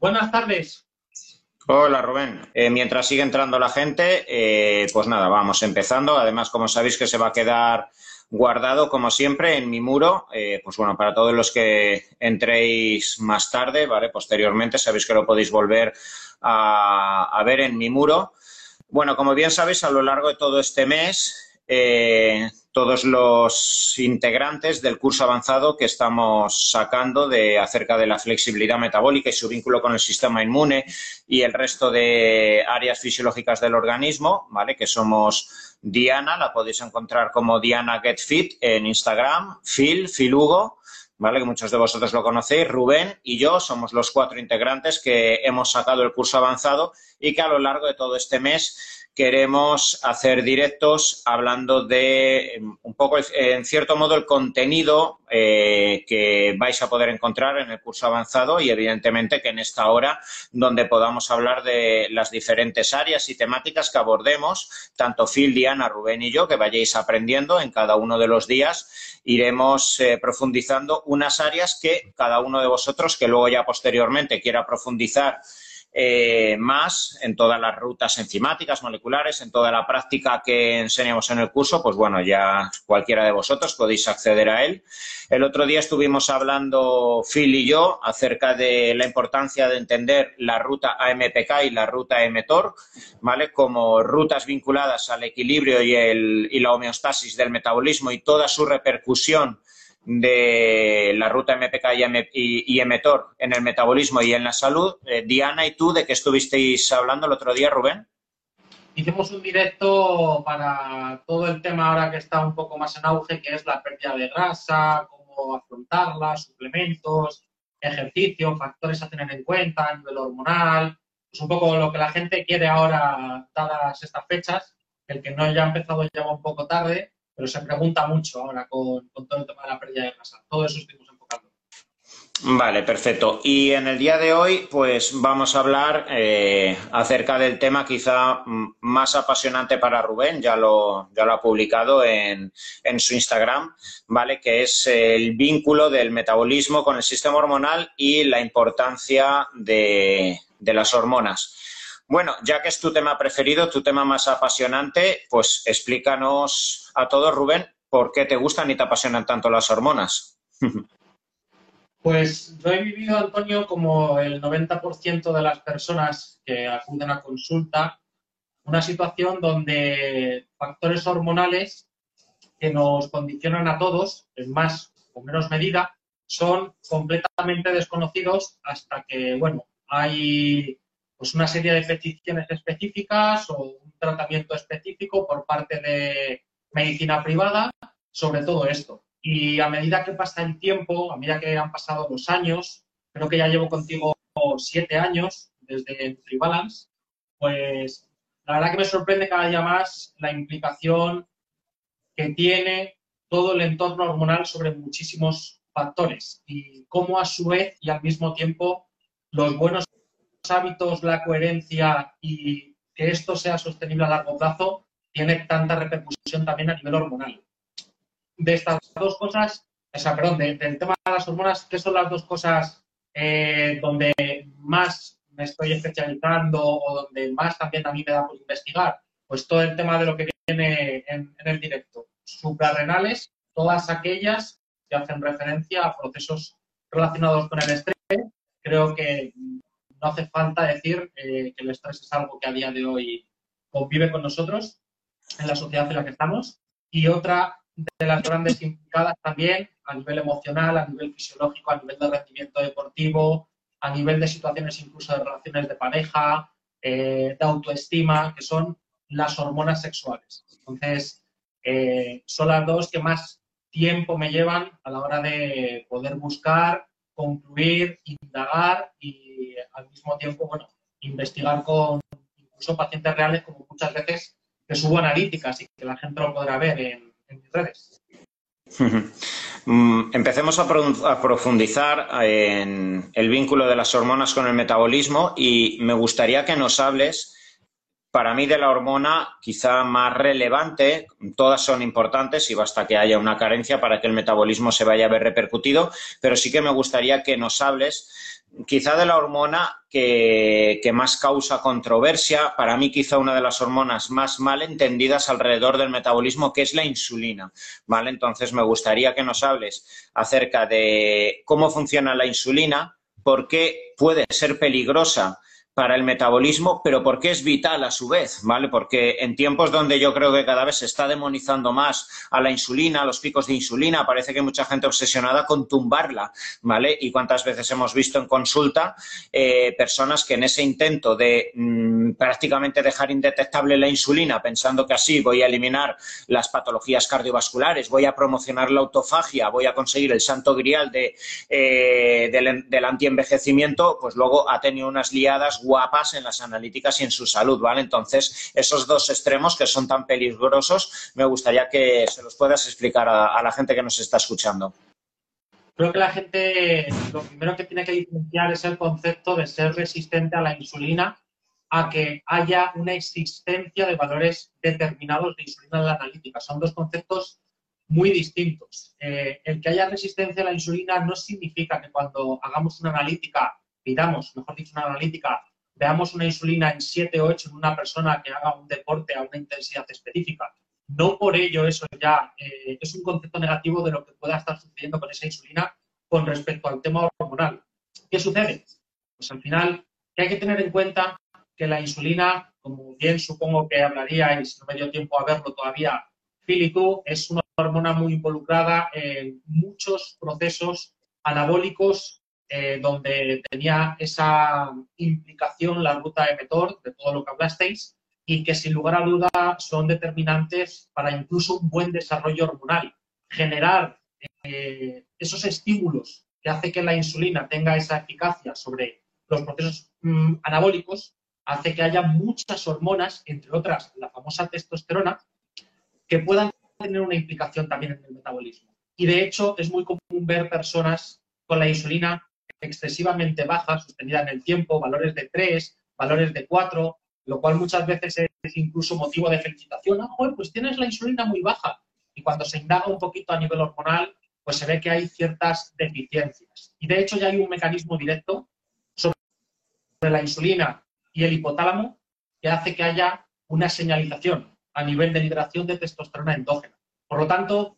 Buenas tardes. Hola Rubén. Eh, mientras sigue entrando la gente, eh, pues nada, vamos empezando. Además, como sabéis que se va a quedar guardado, como siempre, en mi muro, eh, pues bueno, para todos los que entréis más tarde, ¿vale? Posteriormente, sabéis que lo podéis volver a, a ver en mi muro. Bueno, como bien sabéis, a lo largo de todo este mes eh, todos los integrantes del curso avanzado que estamos sacando de acerca de la flexibilidad metabólica y su vínculo con el sistema inmune y el resto de áreas fisiológicas del organismo, ¿vale? Que somos Diana, la podéis encontrar como Diana Get Fit en Instagram, Phil, Hugo, ¿vale? Que muchos de vosotros lo conocéis, Rubén y yo somos los cuatro integrantes que hemos sacado el curso avanzado y que a lo largo de todo este mes queremos hacer directos hablando de em, un poco, en cierto modo, el contenido eh, que vais a poder encontrar en el curso avanzado y, evidentemente, que en esta hora donde podamos hablar de las diferentes áreas y temáticas que abordemos, tanto Phil, Diana, Rubén y yo, que vayáis aprendiendo en cada uno de los días, iremos eh, profundizando unas áreas que cada uno de vosotros, que luego ya posteriormente quiera profundizar eh, más en todas las rutas enzimáticas, moleculares, en toda la práctica que enseñamos en el curso, pues bueno, ya cualquiera de vosotros podéis acceder a él. El otro día estuvimos hablando Phil y yo acerca de la importancia de entender la ruta AMPK y la ruta mTOR, ¿vale? Como rutas vinculadas al equilibrio y, el, y la homeostasis del metabolismo y toda su repercusión de la ruta MPK y, mTOR en el metabolismo y en la salud. Eh, Diana, ¿y tú de qué estuvisteis hablando el otro día, Rubén? Hicimos un directo para todo el tema ahora que está un poco más en auge, que es la pérdida de grasa, cómo afrontarla, suplementos, ejercicio, factores a tener en cuenta a nivel hormonal. Es un poco lo que la gente quiere ahora, dadas estas fechas. El que no haya empezado ya un poco tarde, pero se pregunta mucho ahora con, todo el tema de la pérdida de grasa. Todo eso estuvimos enfocando. Vale, perfecto. Y en el día de hoy, pues vamos a hablar eh, acerca del tema quizá más apasionante para Rubén, ya lo, ya lo ha publicado en, en su Instagram, ¿vale? Que es el vínculo del metabolismo con el sistema hormonal y la importancia de, de las hormonas. Bueno, ya que es tu tema preferido, tu tema más apasionante, pues explícanos a todos, Rubén, por qué te gustan y te apasionan tanto las hormonas. Pues yo he vivido, Antonio, como el 90% de las personas que acuden a consulta, una situación donde factores hormonales que nos condicionan a todos, en más o menos medida, son completamente desconocidos hasta que, bueno, hay pues una serie de peticiones específicas o un tratamiento específico por parte de medicina privada sobre todo esto. Y a medida que pasa el tiempo, a medida que han pasado los años, creo que ya llevo contigo siete años desde Tribalance, pues la verdad que me sorprende cada día más la implicación que tiene todo el entorno hormonal sobre muchísimos factores y cómo a su vez y al mismo tiempo los buenos hábitos, la coherencia y que esto sea sostenible a largo plazo tiene tanta repercusión también a nivel hormonal. De estas dos cosas, o sea, perdón, del tema de las hormonas, ¿qué son las dos cosas eh, donde más me estoy especializando o donde más también a mí me da por investigar? Pues todo el tema de lo que viene en, en el directo. Suprarrenales, todas aquellas que hacen referencia a procesos relacionados con el estrés. Creo que no hace falta decir eh, que el estrés es algo que a día de hoy convive con nosotros en la sociedad en la que estamos. Y otra de las grandes implicadas también a nivel emocional, a nivel fisiológico, a nivel de rendimiento deportivo, a nivel de situaciones incluso de relaciones de pareja, eh, de autoestima, que son las hormonas sexuales. Entonces, eh, son las dos que más tiempo me llevan a la hora de poder buscar concluir, indagar y al mismo tiempo, bueno, investigar con incluso pacientes reales, como muchas veces que subo analíticas y que la gente lo podrá ver en, mis redes. Mm, empecemos a, profundizar en el vínculo de las hormonas con el metabolismo y me gustaría que nos hables para mí de la hormona quizá más relevante, todas son importantes y basta que haya una carencia para que el metabolismo se vaya a ver repercutido, pero sí que me gustaría que nos hables quizá de la hormona que, más causa controversia, para mí quizá una de las hormonas más mal entendidas alrededor del metabolismo, que es la insulina. ¿Vale? Entonces me gustaría que nos hables acerca de cómo funciona la insulina, por qué puede ser peligrosa para el metabolismo, pero porque es vital a su vez, ¿vale? Porque en tiempos donde yo creo que cada vez se está demonizando más a la insulina, a los picos de insulina, parece que hay mucha gente obsesionada con tumbarla, ¿vale? Y cuántas veces hemos visto en consulta eh, personas que en ese intento de mm, prácticamente dejar indetectable la insulina, pensando que así voy a eliminar las patologías cardiovasculares, voy a promocionar la autofagia, voy a conseguir el santo grial de, eh, del, del antienvejecimiento, pues luego ha tenido unas liadas guapas en las analíticas y en su salud, ¿vale? Entonces, esos dos extremos que son tan peligrosos, me gustaría que se los puedas explicar a, la gente que nos está escuchando. Creo que la gente lo primero que tiene que diferenciar es el concepto de ser resistente a la insulina a que haya una existencia de valores determinados de insulina en la analítica. Son dos conceptos muy distintos. Eh, el que haya resistencia a la insulina no significa que cuando hagamos una analítica, pidamos, mejor dicho, una analítica veamos una insulina en 7 o 8 en una persona que haga un deporte a una intensidad específica, no por ello eso ya eh, es un concepto negativo de lo que pueda estar sucediendo con esa insulina con respecto al tema hormonal. ¿Qué sucede? Pues al final que hay que tener en cuenta que la insulina, como bien supongo que hablaríais, no me dio tiempo a verlo todavía, Filitu, es una hormona muy involucrada en muchos procesos anabólicos eh, donde tenía esa implicación la ruta de mTOR, de todo lo que hablasteis, y que sin lugar a duda son determinantes para incluso un buen desarrollo hormonal. Generar eh, esos estímulos que hace que la insulina tenga esa eficacia sobre los procesos mm, anabólicos, hace que haya muchas hormonas, entre otras la famosa testosterona, que puedan tener una implicación también en el metabolismo. Y de hecho es muy común ver personas con la insulina excesivamente baja, sostenida en el tiempo, valores de 3, valores de 4, lo cual muchas veces es incluso motivo de felicitación. Ah, pues tienes la insulina muy baja. Y cuando se indaga un poquito a nivel hormonal, pues se ve que hay ciertas deficiencias. Y de hecho ya hay un mecanismo directo sobre la insulina y el hipotálamo que hace que haya una señalización a nivel de liberación de testosterona endógena. Por lo tanto,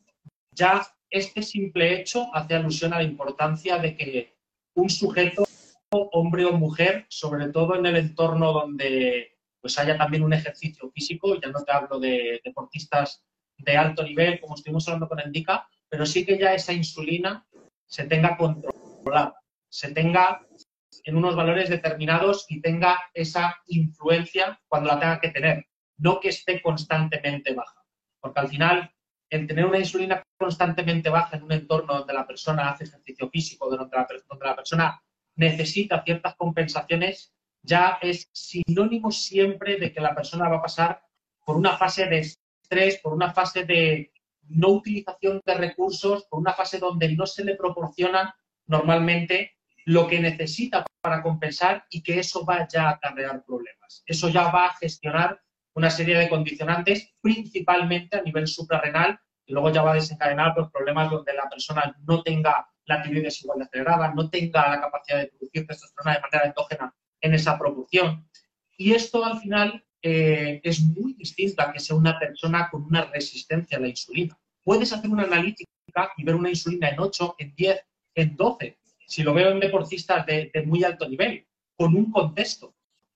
ya este simple hecho hace alusión a la importancia de que un sujeto, hombre o mujer, sobre todo en el entorno donde pues haya también un ejercicio físico, ya no te hablo de deportistas de alto nivel, como estuvimos hablando con Endica, pero sí que ya esa insulina se tenga controlada, se tenga en unos valores determinados y tenga esa influencia cuando la tenga que tener, no que esté constantemente baja. Porque al final el tener una insulina constantemente baja en un entorno donde la persona hace ejercicio físico, donde la, la persona necesita ciertas compensaciones, ya es sinónimo siempre de que la persona va a pasar por una fase de estrés, por una fase de no utilización de recursos, por una fase donde no se le proporciona normalmente lo que necesita para compensar y que eso va ya a acarrear problemas. Eso ya va a gestionar una serie de condicionantes, principalmente a nivel suprarrenal, y luego ya va a desencadenar los problemas donde la persona no tenga la tiroides igual de acelerada, no tenga la capacidad de producir testosterona de manera endógena en esa proporción. Y esto al final eh, es muy distinto a que sea una persona con una resistencia a la insulina. Puedes hacer una analítica y ver una insulina en 8, en 10, en 12, si lo veo en deportistas de muy alto nivel, con un contexto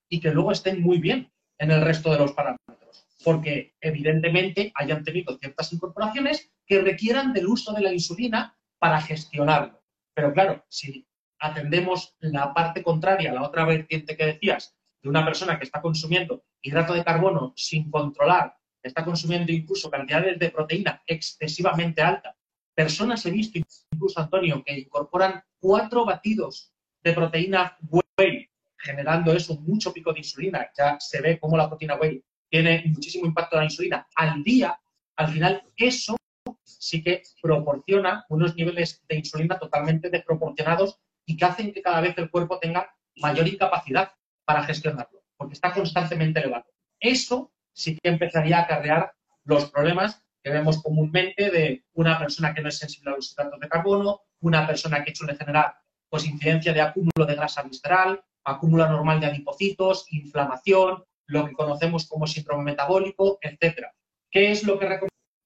y que luego estén muy bien en el resto de los parámetros, porque evidentemente hayan tenido ciertas incorporaciones que requieran del uso de la insulina para gestionarlo. Pero claro, si atendemos la parte contraria, la otra vertiente que decías, de una persona que está consumiendo hidrato de carbono sin controlar, está consumiendo incluso cantidades de proteína excesivamente altas, personas he visto incluso, Antonio, que incorporan cuatro batidos de proteína whey generando eso, mucho pico de insulina, ya se ve cómo la proteína whey tiene muchísimo impacto en la insulina al día, al final eso sí que proporciona unos niveles de insulina totalmente desproporcionados y que hacen que cada vez el cuerpo tenga mayor incapacidad para gestionarlo, porque está constantemente elevado. Eso sí que empezaría a acarrear los problemas que vemos comúnmente de una persona que no es sensible a los hidratos de carbono, una persona que suele generar pues, incidencia de acúmulo de grasa visceral, acúmulo anormal de adipocitos, inflamación, lo que conocemos como síndrome metabólico, etcétera. ¿Qué es lo que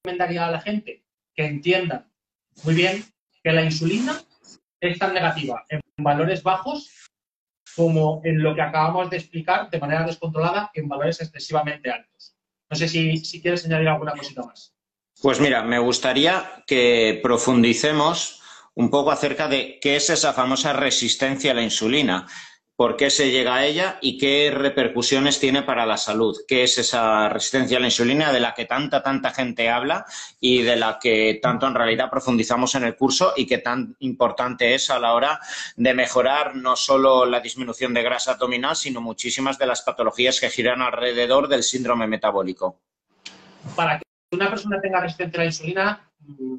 recomendaría a la gente? Que entiendan muy bien que la insulina es tan negativa en valores bajos como en lo que acabamos de explicar de manera descontrolada en valores excesivamente altos. No sé si, si quieres añadir alguna cosita más. Pues mira, me gustaría que profundicemos un poco acerca de qué es esa famosa resistencia a la insulina por qué se llega a ella y qué repercusiones tiene para la salud. ¿Qué es esa resistencia a la insulina de la que tanta, tanta gente habla y de la que tanto en realidad profundizamos en el curso y que tan importante es a la hora de mejorar no solo la disminución de grasa abdominal, sino muchísimas de las patologías que giran alrededor del síndrome metabólico? Para que una persona tenga resistencia a la insulina, mm,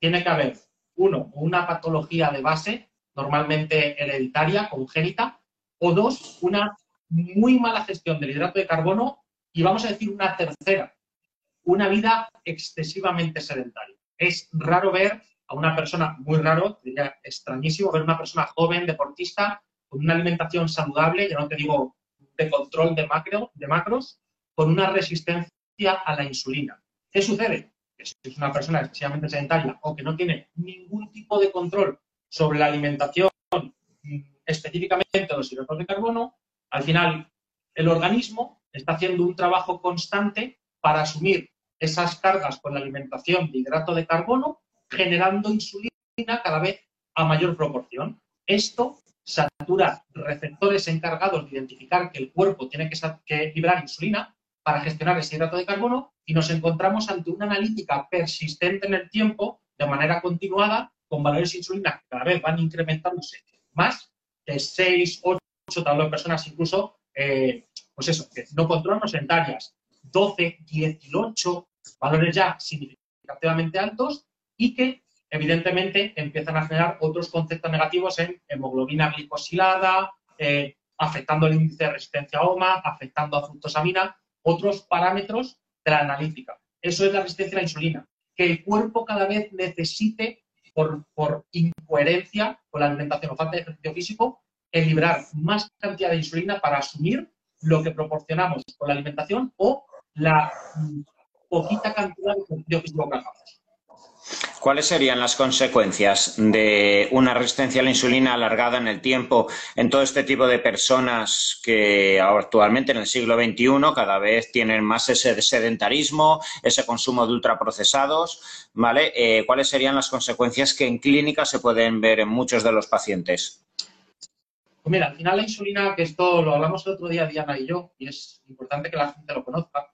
tiene que haber, uno, una patología de base normalmente hereditaria, congénita, o dos, una muy mala gestión del hidrato de carbono y vamos a decir una tercera, una vida excesivamente sedentaria. Es raro ver a una persona, muy raro, diría extrañísimo, ver una persona joven, deportista, con una alimentación saludable, ya no te digo de control de, macro, de macros, con una resistencia a la insulina. ¿Qué sucede? Que si es una persona excesivamente sedentaria o que no tiene ningún tipo de control sobre la alimentación, específicamente los hidratos de carbono, al final el organismo está haciendo un trabajo constante para asumir esas cargas con la alimentación de hidrato de carbono, generando insulina cada vez a mayor proporción. Esto satura receptores encargados de identificar que el cuerpo tiene que, que liberar insulina para gestionar ese hidrato de carbono y nos encontramos ante una analítica persistente en el tiempo, de manera continuada, con valores de insulina que cada vez van incrementándose más de 6, 8 tablas de personas, incluso, eh, pues eso, que no controlan sedentarias, 12, 18 valores ya significativamente altos y que evidentemente empiezan a generar otros conceptos negativos en hemoglobina glicosilada, eh, afectando el índice de resistencia a OMA, afectando a fructosamina, otros parámetros de la analítica. Eso es la resistencia a la insulina, que el cuerpo cada vez necesite por, incoherencia con la alimentación o falta de ejercicio físico, el librar más cantidad de insulina para asumir lo que proporcionamos con la alimentación o la mm, poquita cantidad de ejercicio físico que hagamos. ¿Cuáles serían las consecuencias de una resistencia a la insulina alargada en el tiempo en todo este tipo de personas que actualmente en el siglo XXI cada vez tienen más ese sedentarismo, ese consumo de ultraprocesados? ¿vale? Eh, ¿Cuáles serían las consecuencias que en clínica se pueden ver en muchos de los pacientes? Pues mira, al final la insulina, que esto lo hablamos el otro día Diana y yo, y es importante que la gente lo conozca,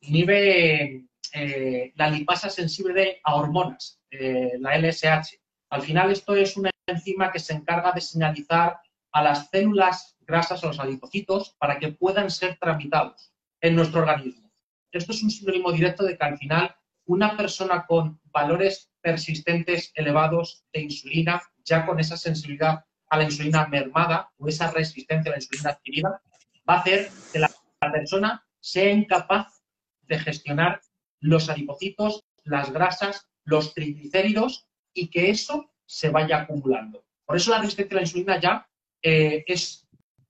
inhibe eh, la lipasa sensible a hormonas, eh, la LSH. Al final esto es una enzima que se encarga de señalizar a las células grasas, a los adipocitos, para que puedan ser tramitados en nuestro organismo. Esto es un sinónimo directo de que al final una persona con valores persistentes elevados de insulina, ya con esa sensibilidad a la insulina mermada o esa resistencia a la insulina adquirida, va a hacer que la persona sea incapaz de gestionar los adipocitos, las grasas, los triglicéridos y que eso se vaya acumulando. Por eso la resistencia a la insulina ya eh, es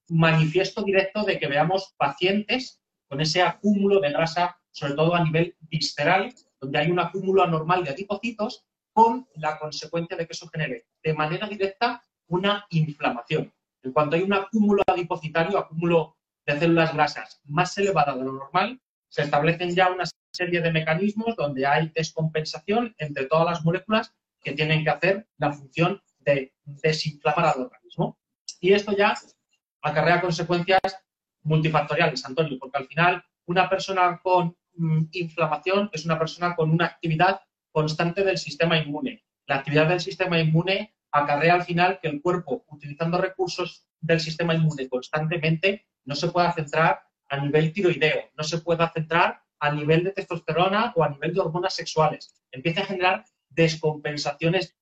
manifiesto directo de que veamos pacientes con ese acúmulo de grasa, sobre todo a nivel visceral, donde hay un acúmulo anormal de adipocitos, con la consecuencia de que eso genere de manera directa una inflamación. En cuanto hay un acúmulo adipocitario, acúmulo de células grasas más elevada de lo normal, se establecen ya una serie de mecanismos donde hay descompensación entre todas las moléculas que tienen que hacer la función de desinflamar al organismo. Y esto ya acarrea consecuencias multifactoriales, Antonio, porque al final una persona con mm, inflamación es una persona con una actividad constante del sistema inmune. La actividad del sistema inmune acarrea al final que el cuerpo, utilizando recursos del sistema inmune constantemente, no se pueda centrar a nivel tiroideo, no se pueda centrar a nivel de testosterona o a nivel de hormonas sexuales. Empieza a generar descompensaciones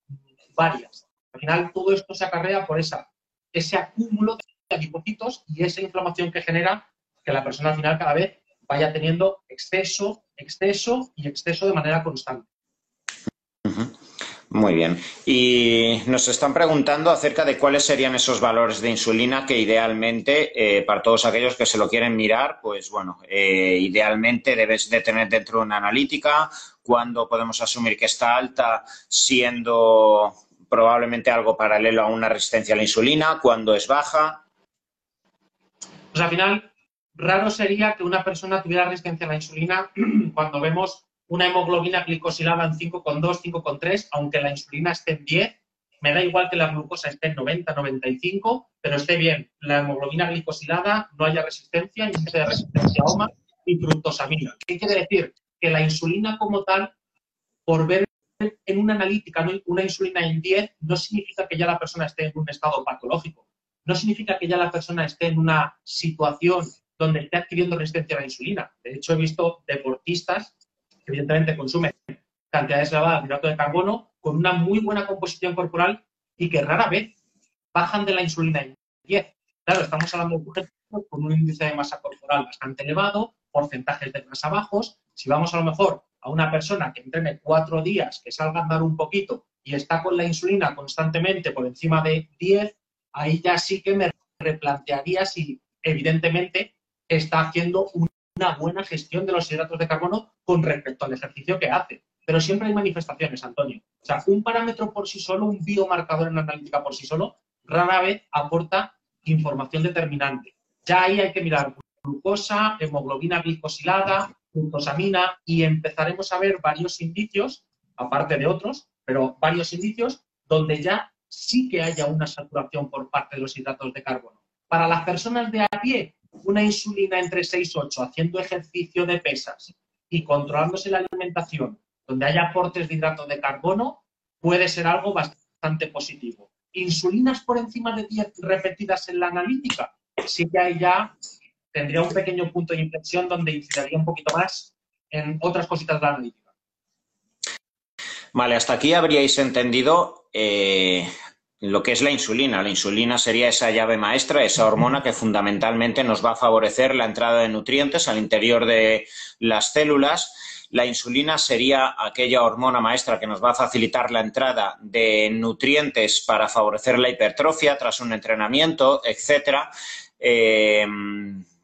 varias. Al final, todo esto se acarrea por esa, ese acúmulo de adipocitos y esa inflamación que genera que la persona al final cada vez vaya teniendo exceso, exceso y exceso de manera constante. Muy bien. Y nos están preguntando acerca de cuáles serían esos valores de insulina que idealmente, eh, para todos aquellos que se lo quieren mirar, pues bueno, eh, idealmente debes de tener dentro de una analítica, cuando podemos asumir que está alta siendo probablemente algo paralelo a una resistencia a la insulina, cuando es baja. Pues al final, raro sería que una persona tuviera resistencia a la insulina cuando vemos una hemoglobina glicosilada en 5,2, 5,3, aunque la insulina esté en 10, me da igual que la glucosa esté en 90, 95, pero esté bien la hemoglobina glicosilada, no haya resistencia, ni de resistencia a OMA ni fructosamina. ¿Qué quiere decir? Que la insulina como tal, por ver en una analítica una insulina en 10, no significa que ya la persona esté en un estado patológico. No significa que ya la persona esté en una situación donde esté adquiriendo resistencia a la insulina. De hecho, he visto deportistas evidentemente consumen cantidades elevadas de hidrato de carbono con una muy buena composición corporal y que rara vez bajan de la insulina en 10. Claro, estamos hablando de con un índice de masa corporal bastante elevado, porcentajes de grasa bajos. Si vamos a lo mejor a una persona que entrene cuatro días, que salga a andar un poquito y está con la insulina constantemente por encima de 10, ahí ya sí que me replantearía si evidentemente está haciendo un una buena gestión de los hidratos de carbono con respecto al ejercicio que hace. Pero siempre hay manifestaciones, Antonio. O sea, un parámetro por sí solo, un biomarcador en la analítica por sí solo, rara vez aporta información determinante. Ya ahí hay que mirar glucosa, hemoglobina glicosilada, glucosamina y empezaremos a ver varios indicios, aparte de otros, pero varios indicios donde ya sí que haya una saturación por parte de los hidratos de carbono. Para las personas de a pie, una insulina entre 6 y 8 haciendo ejercicio de pesas y controlándose la alimentación, donde haya aportes de hidrato de carbono, puede ser algo bastante positivo. Insulinas por encima de 10 repetidas en la analítica, sí que ahí ya tendría un pequeño punto de inflexión donde incidiría un poquito más en otras cositas de la analítica. Vale, hasta aquí habríais entendido eh, lo que es la insulina. La insulina sería esa llave maestra, esa hormona que fundamentalmente nos va a favorecer la entrada de nutrientes al interior de las células. La insulina sería aquella hormona maestra que nos va a facilitar la entrada de nutrientes para favorecer la hipertrofia tras un entrenamiento, etcétera. Eh,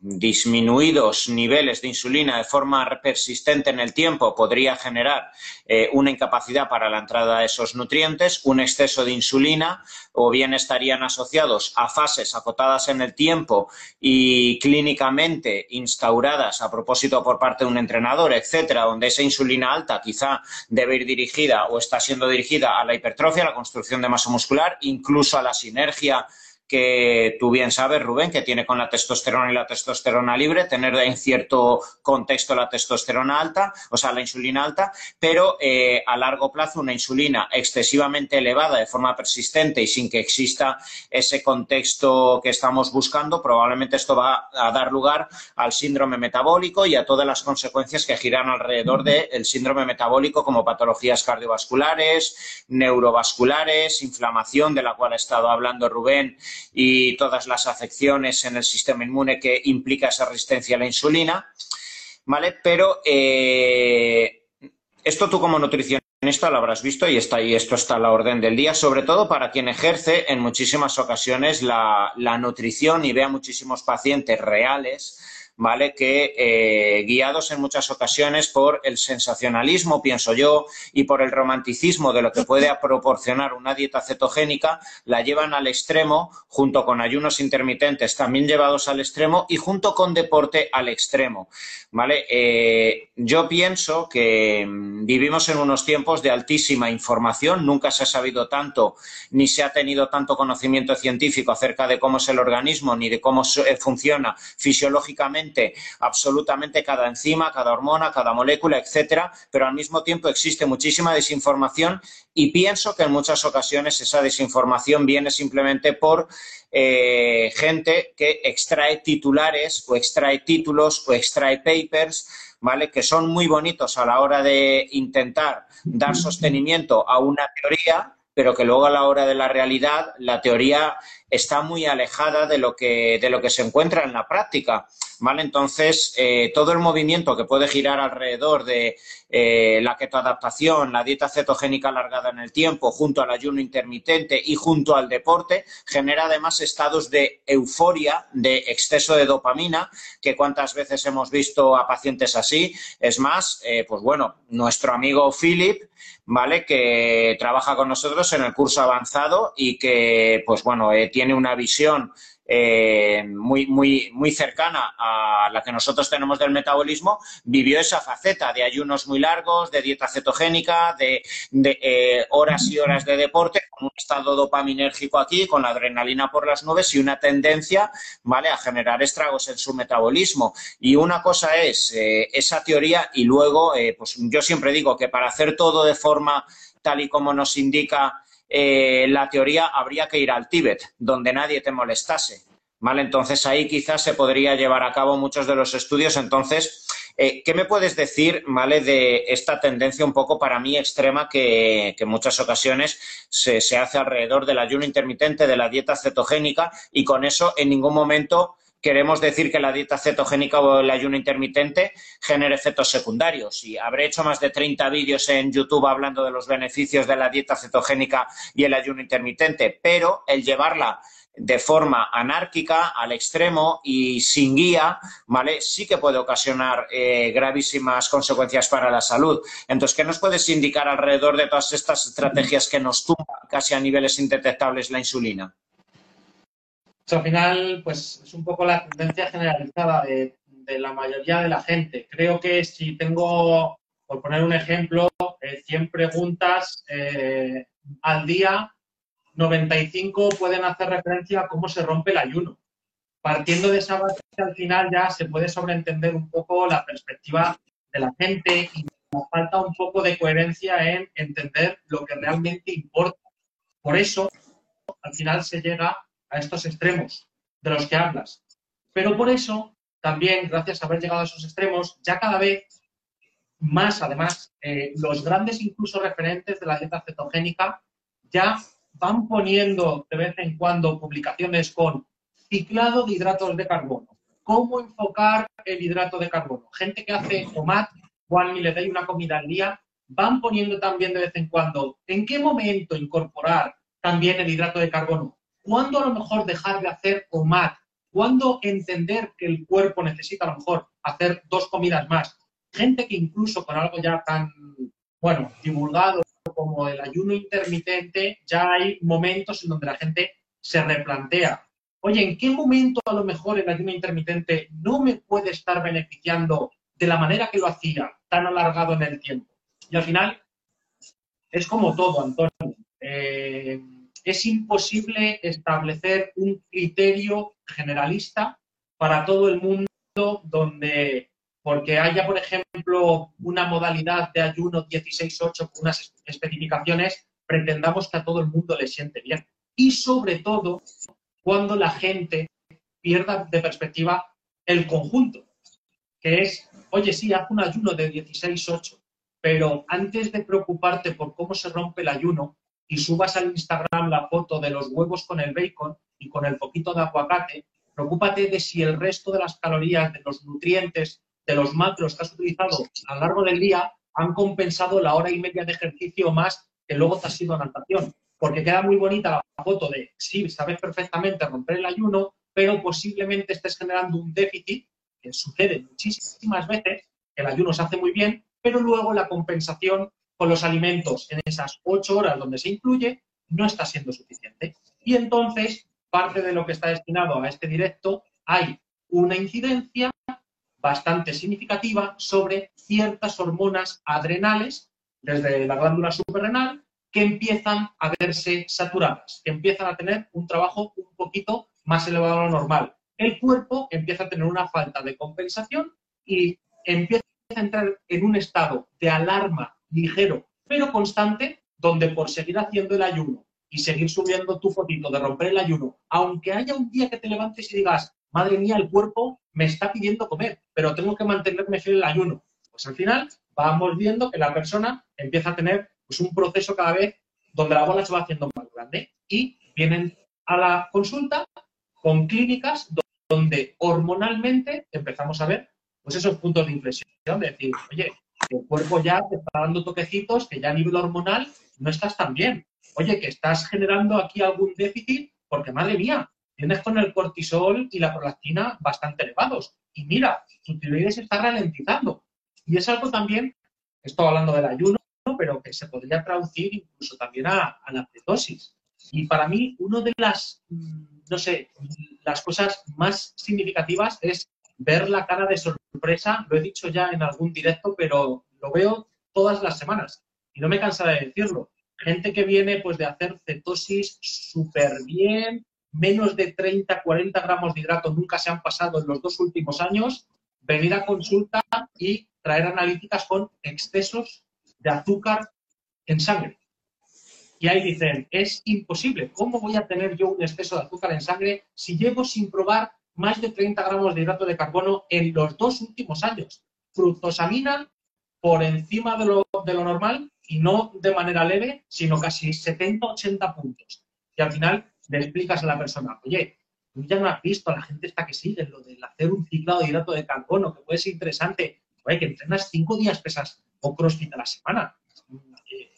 disminuidos niveles de insulina de forma persistente en el tiempo podría generar eh, una incapacidad para la entrada de esos nutrientes, un exceso de insulina, o bien estarían asociados a fases acotadas en el tiempo y clínicamente instauradas a propósito por parte de un entrenador, etcétera, donde esa insulina alta quizá debe ir dirigida o está siendo dirigida a la hipertrofia, a la construcción de masa muscular, incluso a la sinergia que tú bien sabes, Rubén, que tiene con la testosterona y la testosterona libre, tener en cierto contexto la testosterona alta, o sea, la insulina alta, pero eh, a largo plazo una insulina excesivamente elevada de forma persistente y sin que exista ese contexto que estamos buscando, probablemente esto va a dar lugar al síndrome metabólico y a todas las consecuencias que giran alrededor del síndrome metabólico como patologías cardiovasculares, neurovasculares, inflamación de la cual ha estado hablando Rubén y todas las afecciones en el sistema inmune que implica esa resistencia a la insulina, ¿vale? Pero eh, esto tú como nutricionista lo habrás visto y está ahí, esto está a la orden del día, sobre todo para quien ejerce en muchísimas ocasiones la, la nutrición y ve a muchísimos pacientes reales ¿vale? Que eh, guiados en muchas ocasiones por el sensacionalismo, pienso yo, y por el romanticismo de lo que puede proporcionar una dieta cetogénica, la llevan al extremo, junto con ayunos intermitentes también llevados al extremo y junto con deporte al extremo, ¿vale? Eh, yo pienso que mm, vivimos en unos tiempos de altísima información, nunca se ha sabido tanto ni se ha tenido tanto conocimiento científico acerca de cómo es el organismo ni de cómo eh, funciona fisiológicamente absolutamente cada enzima, cada hormona, cada molécula, etcétera, pero al mismo tiempo existe muchísima desinformación y pienso que en muchas ocasiones esa desinformación viene simplemente por eh, gente que extrae titulares o extrae títulos o extrae papers ¿vale? Que son muy bonitos a la hora de intentar dar sostenimiento a una teoría, pero que luego a la hora de la realidad la teoría está muy alejada de lo que, de lo que se encuentra en la práctica. ¿Vale? Entonces, eh, todo el movimiento que puede girar alrededor de eh, la ketoadaptación, la dieta cetogénica alargada en el tiempo, junto al ayuno intermitente y junto al deporte, genera además estados de euforia, de exceso de dopamina, que cuántas veces hemos visto a pacientes así. Es más, eh, pues bueno, nuestro amigo Philip, ¿vale? Que trabaja con nosotros en el curso avanzado y que, pues bueno, tiene una visión eh, muy, muy, muy cercana a la que nosotros tenemos del metabolismo, vivió esa faceta de ayunos muy largos, de dieta cetogénica, de, eh, horas y horas de deporte, con un estado dopaminérgico aquí, con la adrenalina por las nubes y una tendencia ¿vale? a generar estragos en su metabolismo. Y una cosa es eh, esa teoría y luego, pues yo siempre digo que para hacer todo de forma tal y como nos indica eh, la teoría habría que ir al Tíbet, donde nadie te molestase. ¿Vale? Entonces ahí quizás se podría llevar a cabo muchos de los estudios. Entonces, eh, ¿qué me puedes decir, ¿vale? De esta tendencia un poco para mí extrema que, en muchas ocasiones se, se, hace alrededor del ayuno intermitente, de la dieta cetogénica y con eso en ningún momento queremos decir que la dieta cetogénica o el ayuno intermitente genere efectos secundarios. Y habré hecho más de 30 vídeos en YouTube hablando de los beneficios de la dieta cetogénica y el ayuno intermitente, pero el llevarla de forma anárquica, al extremo y sin guía, ¿vale? Sí que puede ocasionar eh, gravísimas consecuencias para la salud. Entonces, ¿qué nos puedes indicar alrededor de todas estas estrategias que nos tumban casi a niveles indetectables la insulina? Al final, pues es un poco la tendencia generalizada de, la mayoría de la gente. Creo que si tengo, por poner un ejemplo, 100 eh, preguntas eh, al día, 95 pueden hacer referencia a cómo se rompe el ayuno. Partiendo de esa base, al final ya se puede sobreentender un poco la perspectiva de la gente y nos falta un poco de coherencia en entender lo que realmente importa. Por eso, al final se llega a estos extremos de los que hablas. Pero por eso, también, gracias a haber llegado a esos extremos, ya cada vez más, además, eh, los grandes incluso referentes de la dieta cetogénica ya van poniendo de vez en cuando publicaciones con ciclado de hidratos de carbono, cómo enfocar el hidrato de carbono. Gente que hace OMAD, Juan y le da una comida al día, van poniendo también de vez en cuando en qué momento incorporar también el hidrato de carbono. ¿Cuándo a lo mejor dejar de hacer OMAD? ¿Cuándo entender que el cuerpo necesita a lo mejor hacer dos comidas más? Gente que incluso con algo ya tan, bueno, divulgado como el ayuno intermitente, ya hay momentos en donde la gente se replantea. Oye, ¿en qué momento a lo mejor el ayuno intermitente no me puede estar beneficiando de la manera que lo hacía, tan alargado en el tiempo? Y al final es como todo, Antonio. Es imposible establecer un criterio generalista para todo el mundo donde, porque haya, por ejemplo, una modalidad de ayuno 16-8 con unas especificaciones, pretendamos que a todo el mundo le siente bien. Y sobre todo, cuando la gente pierda de perspectiva el conjunto, que es, oye, sí, haz un ayuno de 16-8, pero antes de preocuparte por cómo se rompe el ayuno, y subas al Instagram la foto de los huevos con el bacon y con el poquito de aguacate, preocúpate de si el resto de las calorías, de los nutrientes, de los macros que has utilizado a lo largo del día han compensado la hora y media de ejercicio más que luego te has ido a natación. Porque queda muy bonita la foto de, sí, sabes perfectamente romper el ayuno, pero posiblemente estés generando un déficit, que sucede muchísimas veces, el ayuno se hace muy bien, pero luego la compensación con los alimentos en esas ocho horas donde se incluye no está siendo suficiente. Y entonces, parte de lo que está destinado a este directo, hay una incidencia bastante significativa sobre ciertas hormonas adrenales, desde la glándula suprarrenal, que empiezan a verse saturadas, que empiezan a tener un trabajo un poquito más elevado a lo normal. El cuerpo empieza a tener una falta de compensación y empieza a entrar en un estado de alarma ligero, pero constante, donde por seguir haciendo el ayuno y seguir subiendo tu fotito de romper el ayuno, aunque haya un día que te levantes y digas, madre mía, el cuerpo me está pidiendo comer, pero tengo que mantenerme fiel el ayuno. Pues al final vamos viendo que la persona empieza a tener pues, un proceso cada vez donde la bola se va haciendo más grande y vienen a la consulta con clínicas donde hormonalmente empezamos a ver pues esos puntos de inflexión, de decir, oye, el cuerpo ya te está dando toquecitos, que ya a nivel hormonal no estás tan bien. Oye, que estás generando aquí algún déficit, porque madre mía, tienes con el cortisol y la prolactina bastante elevados. Y mira, tu tiroides está ralentizando. Y es algo también, estoy hablando del ayuno, pero que se podría traducir incluso también a, la cetosis. Y para mí, una de las, mm, no sé, las cosas más significativas es ver la cara de lo he dicho ya en algún directo, pero lo veo todas las semanas y no me cansa de decirlo. Gente que viene pues de hacer cetosis súper bien, menos de 30, 40 gramos de hidrato nunca se han pasado en los dos últimos años, venir a consulta y traer analíticas con excesos de azúcar en sangre. Y ahí dicen, es imposible, ¿cómo voy a tener yo un exceso de azúcar en sangre si llevo sin probar más de 30 gramos de hidrato de carbono en los dos últimos años. Fructosamina por encima de lo, de lo normal y no de manera leve, sino casi 70-80 puntos. Y al final le explicas a la persona, oye, tú ya no has visto a la gente esta que sigue lo de hacer un ciclado de hidrato de carbono, que puede ser interesante. Oye, que entrenas cinco días pesas o crossfit a la semana. Eh,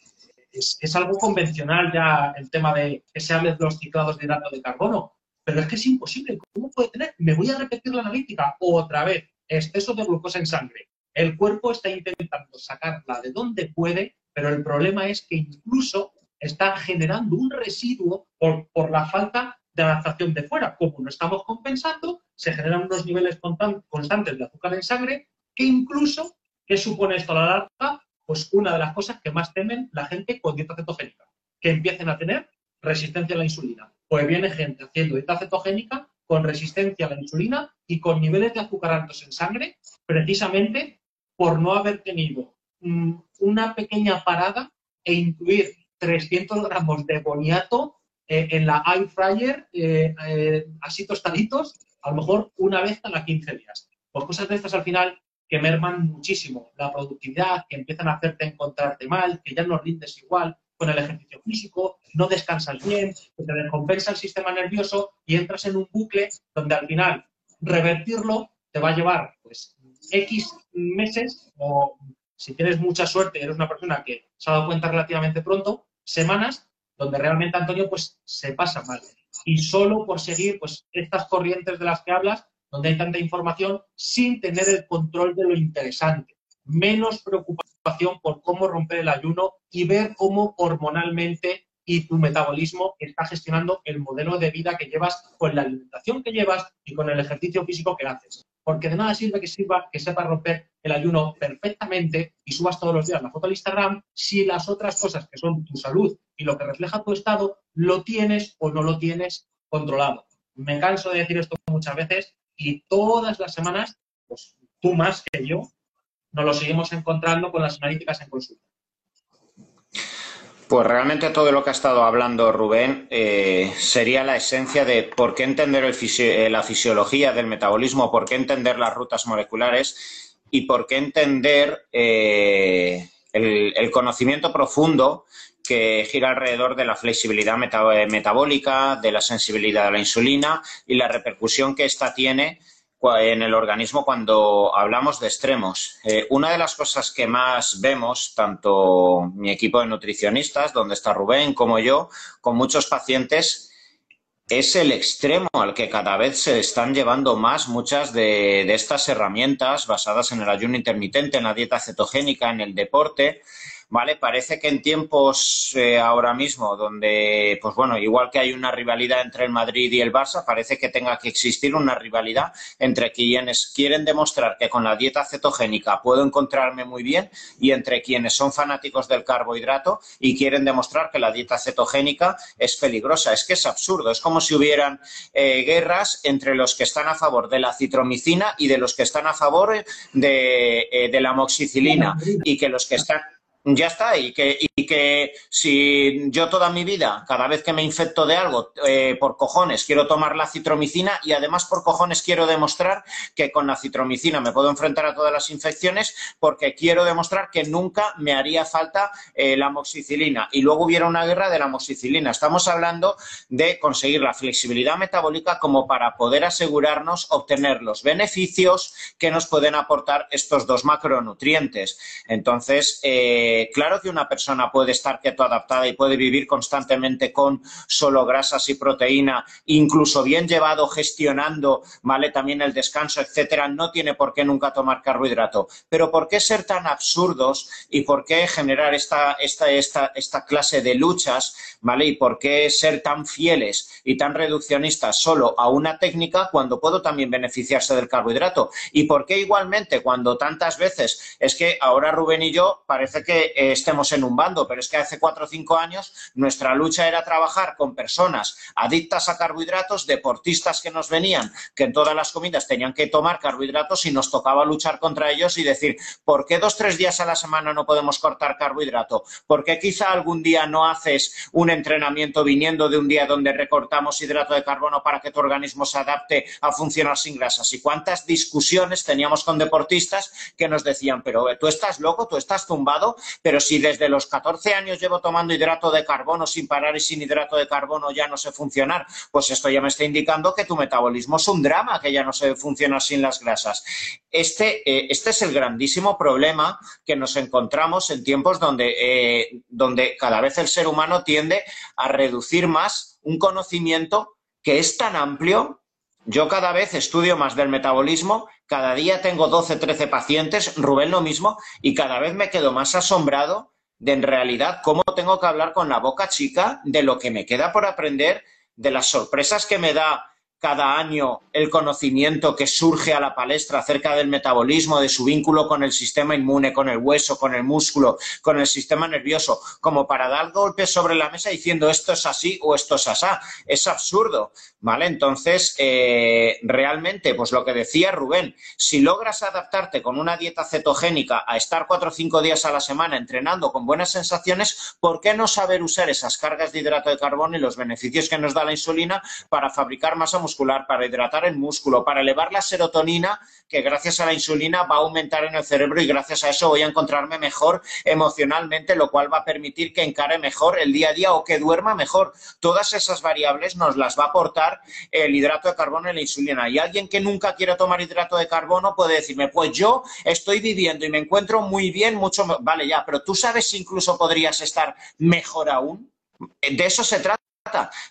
es, es, algo convencional ya el tema de que se hable de los ciclados de hidrato de carbono. Pero es que es imposible. ¿Cómo puede tener? Me voy a repetir la analítica otra vez. Exceso de glucosa en sangre. El cuerpo está intentando sacarla de donde puede, pero el problema es que incluso está generando un residuo por, por la falta de adaptación de fuera. Como no estamos compensando, se generan unos niveles constantes de azúcar en sangre que incluso, ¿qué supone esto a la larga? Pues una de las cosas que más temen la gente con dieta cetogénica, que empiecen a tener resistencia a la insulina. Pues viene gente haciendo dieta cetogénica con resistencia a la insulina y con niveles de azúcar altos en sangre, precisamente por no haber tenido mm, una pequeña parada e incluir 300 gramos de boniato eh, en la air fryer, eh, eh, así tostaditos, a lo mejor una vez cada 15 días. Pues cosas de estas al final que merman muchísimo la productividad, que empiezan a hacerte encontrarte mal, que ya no rindes igual, con el ejercicio físico, no descansas bien, te descompensa el sistema nervioso y entras en un bucle donde al final revertirlo te va a llevar pues X meses o si tienes mucha suerte, eres una persona que se ha dado cuenta relativamente pronto, semanas donde realmente Antonio pues se pasa mal. Y solo por seguir pues estas corrientes de las que hablas, donde hay tanta información sin tener el control de lo interesante, menos preocupación por cómo romper el ayuno y ver cómo hormonalmente y tu metabolismo está gestionando el modelo de vida que llevas con la alimentación que llevas y con el ejercicio físico que haces. Porque de nada sirve que sirva que sepas romper el ayuno perfectamente y subas todos los días la foto al Instagram si las otras cosas que son tu salud y lo que refleja tu estado lo tienes o no lo tienes controlado. Me canso de decir esto muchas veces y todas las semanas, pues tú más que yo, nos lo seguimos encontrando con las analíticas en consulta. Pues realmente todo lo que ha estado hablando Rubén eh, sería la esencia de por qué entender eh, la fisiología del metabolismo, por qué entender las rutas moleculares y por qué entender eh, el, conocimiento profundo que gira alrededor de la flexibilidad metabólica, de la sensibilidad a la insulina y la repercusión que ésta tiene en el organismo cuando hablamos de extremos. Eh, una de las cosas que más vemos, tanto mi equipo de nutricionistas, donde está Rubén, como yo, con muchos pacientes, es el extremo al que cada vez se están llevando más muchas de, de estas herramientas basadas en el ayuno intermitente, en la dieta cetogénica, en el deporte ¿vale? Parece que en tiempos eh, ahora mismo donde, pues bueno, igual que hay una rivalidad entre el Madrid y el Barça, parece que tenga que existir una rivalidad entre quienes quieren demostrar que con la dieta cetogénica puedo encontrarme muy bien y entre quienes son fanáticos del carbohidrato y quieren demostrar que la dieta cetogénica es peligrosa. Es que es absurdo, es como si hubieran eh, guerras entre los que están a favor de la citromicina y de los que están a favor de, eh, de la moxicilina y que los que están Ya está, y que, y que si yo toda mi vida, cada vez que me infecto de algo, eh, por cojones quiero tomar la citromicina y además por cojones quiero demostrar que con la citromicina me puedo enfrentar a todas las infecciones porque quiero demostrar que nunca me haría falta eh, la amoxicilina. Y luego hubiera una guerra de la amoxicilina. Estamos hablando de conseguir la flexibilidad metabólica como para poder asegurarnos obtener los beneficios que nos pueden aportar estos dos macronutrientes. Entonces, eh, claro que una persona puede estar keto adaptada y puede vivir constantemente con solo grasas y proteína, incluso bien llevado gestionando, ¿vale? También el descanso, etcétera, no tiene por qué nunca tomar carbohidrato. Pero ¿por qué ser tan absurdos y por qué generar esta, esta, esta, esta clase de luchas, ¿vale? Y por qué ser tan fieles y tan reduccionistas solo a una técnica cuando puedo también beneficiarse del carbohidrato? ¿Y por qué igualmente cuando tantas veces es que ahora Rubén y yo parece que eh, estemos en un bando, pero es que hace cuatro o cinco años nuestra lucha era trabajar con personas adictas a carbohidratos, deportistas que nos venían, que en todas las comidas tenían que tomar carbohidratos y nos tocaba luchar contra ellos y decir, ¿por qué dos, tres días a la semana no podemos cortar carbohidrato? ¿Por qué quizá algún día no haces un entrenamiento viniendo de un día donde recortamos hidrato de carbono para que tu organismo se adapte a funcionar sin grasas? ¿Y cuántas discusiones teníamos con deportistas que nos decían, pero tú estás loco, tú estás tumbado, pero si desde los 14 años llevo tomando hidrato de carbono sin parar y sin hidrato de carbono ya no sé funcionar, pues esto ya me está indicando que tu metabolismo es un drama, que ya no se funciona sin las grasas. Este, eh, este es el grandísimo problema que nos encontramos en tiempos donde, eh, donde cada vez el ser humano tiende a reducir más un conocimiento que es tan amplio yo cada vez estudio más del metabolismo, cada día tengo 12, 13 pacientes, Rubén lo mismo, y cada vez me quedo más asombrado de en realidad cómo tengo que hablar con la boca chica de lo que me queda por aprender, de las sorpresas que me da cada año el conocimiento que surge a la palestra acerca del metabolismo, de su vínculo con el sistema inmune, con el hueso, con el músculo, con el sistema nervioso, como para dar golpes sobre la mesa diciendo esto es así o esto es asá. Es absurdo, ¿vale? Entonces, eh, realmente, pues lo que decía Rubén, si logras adaptarte con una dieta cetogénica a estar cuatro o cinco días a la semana entrenando con buenas sensaciones, ¿por qué no saber usar esas cargas de hidrato de carbono y los beneficios que nos da la insulina para fabricar masa muscular? Para hidratar el músculo, para elevar la serotonina, que gracias a la insulina va a aumentar en el cerebro y gracias a eso voy a encontrarme mejor emocionalmente, lo cual va a permitir que encare mejor el día a día o que duerma mejor. Todas esas variables nos las va a aportar el hidrato de carbono y la insulina. Y alguien que nunca quiere tomar hidrato de carbono puede decirme, pues yo estoy viviendo y me encuentro muy bien, mucho, vale ya, pero tú sabes si incluso podrías estar mejor aún. De eso se trata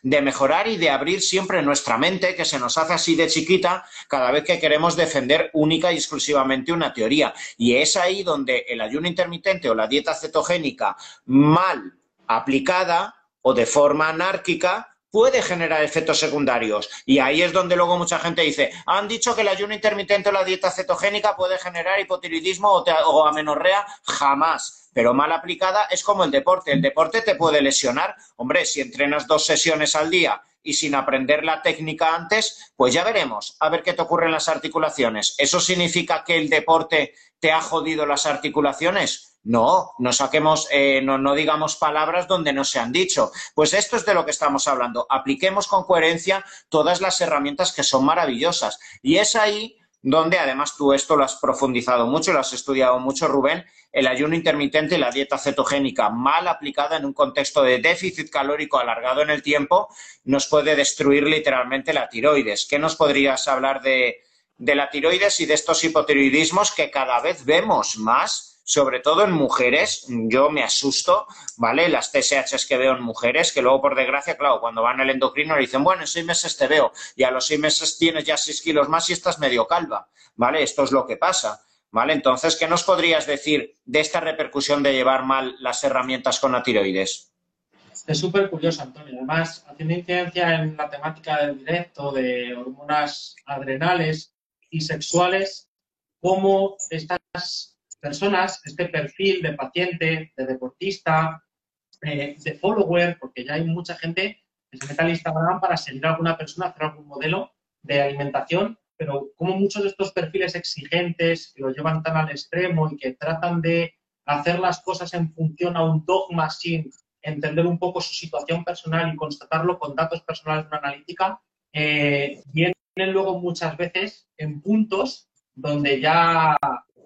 de mejorar y de abrir siempre nuestra mente, que se nos hace así de chiquita cada vez que queremos defender única y exclusivamente una teoría. Y es ahí donde el ayuno intermitente o la dieta cetogénica mal aplicada o de forma anárquica puede generar efectos secundarios. Y ahí es donde luego mucha gente dice, han dicho que el ayuno intermitente o la dieta cetogénica puede generar hipotiroidismo o, o amenorrea. Jamás pero mal aplicada es como el deporte. El deporte te puede lesionar. Hombre, si entrenas dos sesiones al día y sin aprender la técnica antes, pues ya veremos, a ver qué te ocurre en las articulaciones. ¿Eso significa que el deporte te ha jodido las articulaciones? No, no saquemos, eh, no, no digamos palabras donde no se han dicho. Pues esto es de lo que estamos hablando. Apliquemos con coherencia todas las herramientas que son maravillosas. Y es ahí donde además tú esto lo has profundizado mucho, lo has estudiado mucho, Rubén, el ayuno intermitente y la dieta cetogénica mal aplicada en un contexto de déficit calórico alargado en el tiempo nos puede destruir literalmente la tiroides. ¿Qué nos podrías hablar de, de la tiroides y de estos hipotiroidismos que cada vez vemos más? Sobre todo en mujeres, yo me asusto, ¿vale? Las TSHs que veo en mujeres, que luego, por desgracia, claro, cuando van al endocrino le dicen, bueno, en seis meses te veo, y a los seis meses tienes ya seis kilos más y estás medio calva, ¿vale? Esto es lo que pasa. ¿Vale? Entonces, ¿qué nos podrías decir de esta repercusión de llevar mal las herramientas con la tiroides? Es súper curioso, Antonio. Además, haciendo incidencia en la temática del directo de hormonas adrenales y sexuales, cómo estas personas, este perfil de paciente, de deportista, eh, de follower, porque ya hay mucha gente que se mete al Instagram para seguir a alguna persona, hacer algún modelo de alimentación, pero como muchos de estos perfiles exigentes que lo llevan tan al extremo y que tratan de hacer las cosas en función a un dogma sin entender un poco su situación personal y constatarlo con datos personales de una analítica, eh, vienen luego muchas veces en puntos donde ya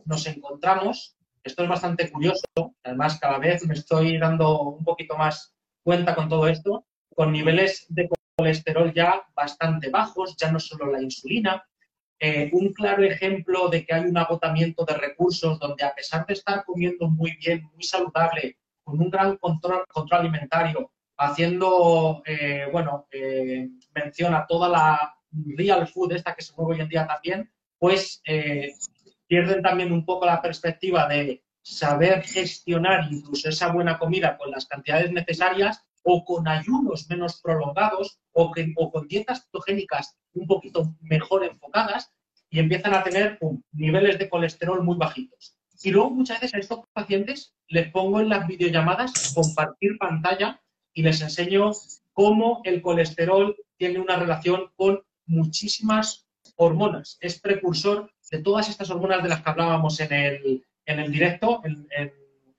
nos encontramos. Esto es bastante curioso. Además, cada vez me estoy dando un poquito más cuenta con todo esto, con niveles de colesterol ya bastante bajos, ya no solo la insulina. Eh, un claro ejemplo de que hay un agotamiento de recursos donde a pesar de estar comiendo muy bien, muy saludable, con un gran control, control alimentario, haciendo, eh, bueno, eh, mención a toda la real food esta que se mueve hoy en día también, pues eh, pierden también un poco la perspectiva de saber gestionar incluso esa buena comida con las cantidades necesarias o con ayunos menos prolongados o, con dietas cetogénicas un poquito mejor enfocadas y empiezan a tener niveles de colesterol muy bajitos. Y luego muchas veces a estos pacientes les pongo en las videollamadas compartir pantalla y les enseño cómo el colesterol tiene una relación con muchísimas hormonas. Es precursor de todas estas hormonas de las que hablábamos en el, en el directo, en,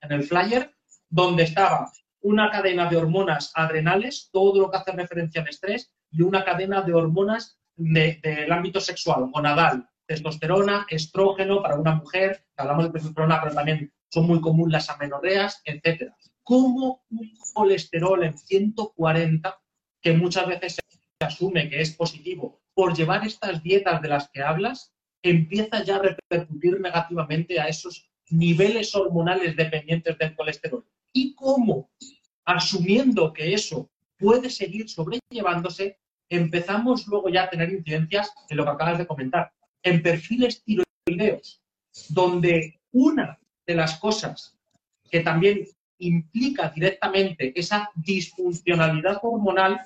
el flyer, donde estaba una cadena de hormonas adrenales, todo lo que hace referencia al estrés, y una cadena de hormonas del ámbito sexual, gonadal, testosterona, estrógeno para una mujer, hablamos de testosterona, pero también son muy comunes las amenorreas, etcétera. Como un colesterol en 140, que muchas veces se asume que es positivo, por llevar estas dietas de las que hablas, empieza ya a repercutir negativamente a esos niveles hormonales dependientes del colesterol. Y cómo, asumiendo que eso puede seguir sobrellevándose, empezamos luego ya a tener incidencias en lo que acabas de comentar, en perfiles tiroideos, donde una de las cosas que también implica directamente esa disfuncionalidad hormonal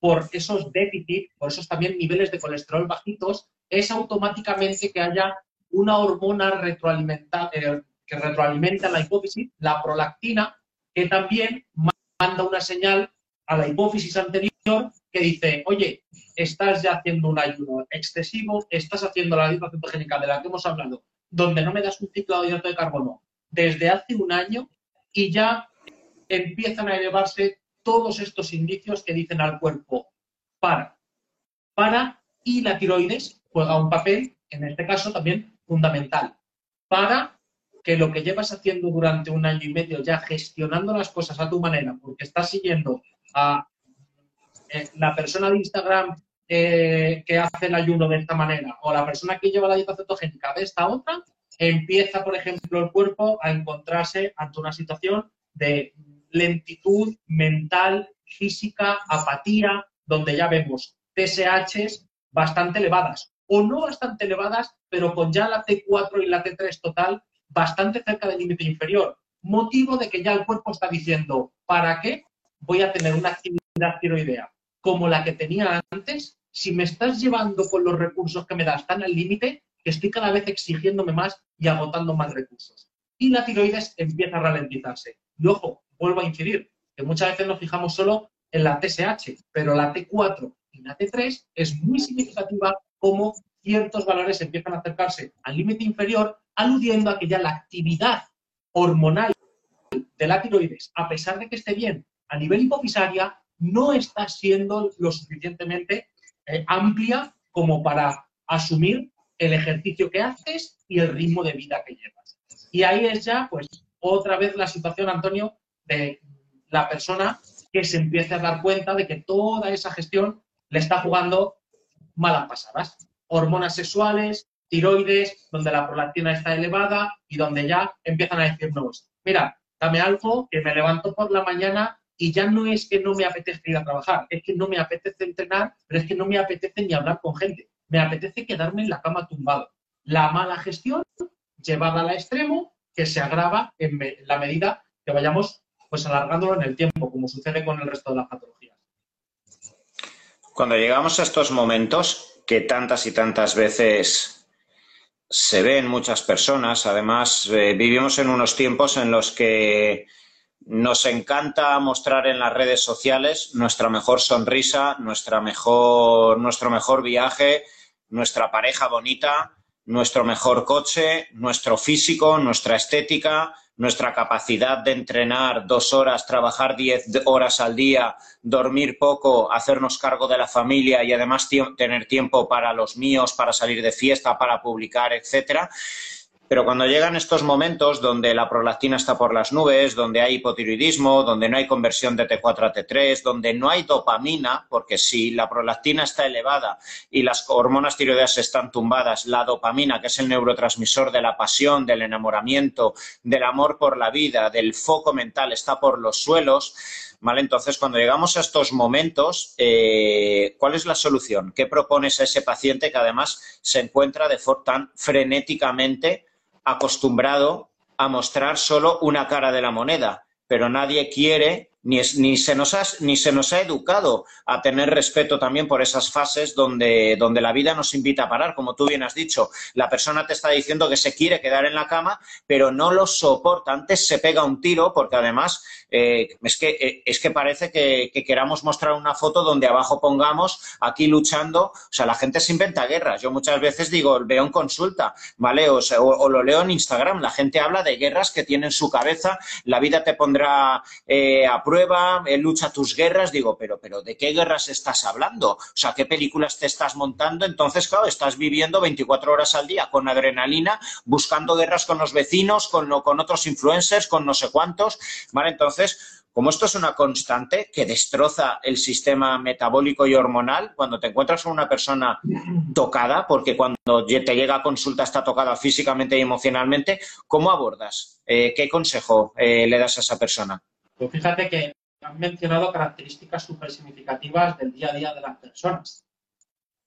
por esos déficits, por esos también niveles de colesterol bajitos, es automáticamente que haya una hormona retroalimenta, eh, que retroalimenta la hipófisis, la prolactina, que también manda una señal a la hipófisis anterior que dice, oye, estás ya haciendo un ayuno excesivo, estás haciendo la dieta cetogénica de la que hemos hablado, donde no me das un ciclo de hidrato de carbono desde hace un año y ya empiezan a elevarse todos estos indicios que dicen al cuerpo, para, para, y la tiroides juega un papel, en este caso también fundamental, para que lo que llevas haciendo durante un año y medio ya gestionando las cosas a tu manera, porque estás siguiendo a eh, la persona de Instagram eh, que hace el ayuno de esta manera o la persona que lleva la dieta cetogénica de esta otra, empieza, por ejemplo, el cuerpo a encontrarse ante una situación de lentitud mental, física, apatía, donde ya vemos TSHs bastante elevadas o no bastante elevadas, pero con ya la T4 y la T3 total bastante cerca del límite inferior. Motivo de que ya el cuerpo está diciendo, ¿para qué voy a tener una actividad tiroidea como la que tenía antes si me estás llevando con los recursos que me das tan al límite que estoy cada vez exigiéndome más y agotando más recursos? Y la tiroides empieza a ralentizarse. Y ojo, vuelvo a incidir, que muchas veces nos fijamos solo en la TSH, pero la T4 y la T3 es muy significativa como ciertos valores empiezan a acercarse al límite inferior, aludiendo a que ya la actividad hormonal de la tiroides, a pesar de que esté bien a nivel hipofisaria, no está siendo lo suficientemente eh, amplia como para asumir el ejercicio que haces y el ritmo de vida que llevas. Y ahí es ya, pues, otra vez la situación, Antonio, de la persona que se empiece a dar cuenta de que toda esa gestión le está jugando malas pasadas hormonas sexuales, tiroides, donde la prolactina está elevada y donde ya empiezan a decirnos, mira, dame algo que me levanto por la mañana y ya no es que no me apetece ir a trabajar, es que no me apetece entrenar, pero es que no me apetece ni hablar con gente, me apetece quedarme en la cama tumbado. La mala gestión llevada al extremo que se agrava en, la medida que vayamos pues alargándolo en el tiempo, como sucede con el resto de las patologías. Cuando llegamos a estos momentos, que tantas y tantas veces se ven muchas personas. Además, eh, vivimos en unos tiempos en los que nos encanta mostrar en las redes sociales nuestra mejor sonrisa, nuestra mejor, nuestro mejor viaje, nuestra pareja bonita, nuestro mejor coche, nuestro físico, nuestra estética, nuestra capacidad de entrenar dos horas, trabajar diez horas al día, dormir poco, hacernos cargo de la familia y además tener tiempo para los míos, para salir de fiesta, para publicar, etcétera. Pero cuando llegan estos momentos donde la prolactina está por las nubes, donde hay hipotiroidismo, donde no hay conversión de T4 a T3, donde no hay dopamina, porque si la prolactina está elevada y las hormonas tiroideas están tumbadas, la dopamina, que es el neurotransmisor de la pasión, del enamoramiento, del amor por la vida, del foco mental, está por los suelos, ¿Vale? Entonces, cuando llegamos a estos momentos, eh, ¿cuál es la solución? ¿Qué propones a ese paciente que además se encuentra de tan frenéticamente acostumbrado a mostrar solo una cara de la moneda, pero nadie quiere ni, ni, se nos ha, ni se nos ha educado a tener respeto también por esas fases donde, donde la vida nos invita a parar, como tú bien has dicho. La persona te está diciendo que se quiere quedar en la cama, pero no lo soporta. Antes se pega un tiro porque además eh, es, que, eh, es que parece que, queramos mostrar una foto donde abajo pongamos aquí luchando. O sea, la gente se inventa guerras. Yo muchas veces digo, veo en consulta, ¿vale? O, o, lo leo en Instagram. La gente habla de guerras que tiene en su cabeza. La vida te pondrá eh, prueba, lucha tus guerras. Digo, pero, pero ¿de qué guerras estás hablando? O sea, ¿qué películas te estás montando? Entonces, claro, estás viviendo 24 horas al día con adrenalina, buscando guerras con los vecinos, con, con otros influencers, con no sé cuántos, ¿vale? Entonces, como esto es una constante que destroza el sistema metabólico y hormonal, cuando te encuentras con una persona tocada, porque cuando te llega a consulta está tocada físicamente y emocionalmente, ¿cómo abordas? Eh, ¿Qué consejo eh, le das a esa persona? Pues fíjate que han mencionado características súper significativas del día a día de las personas.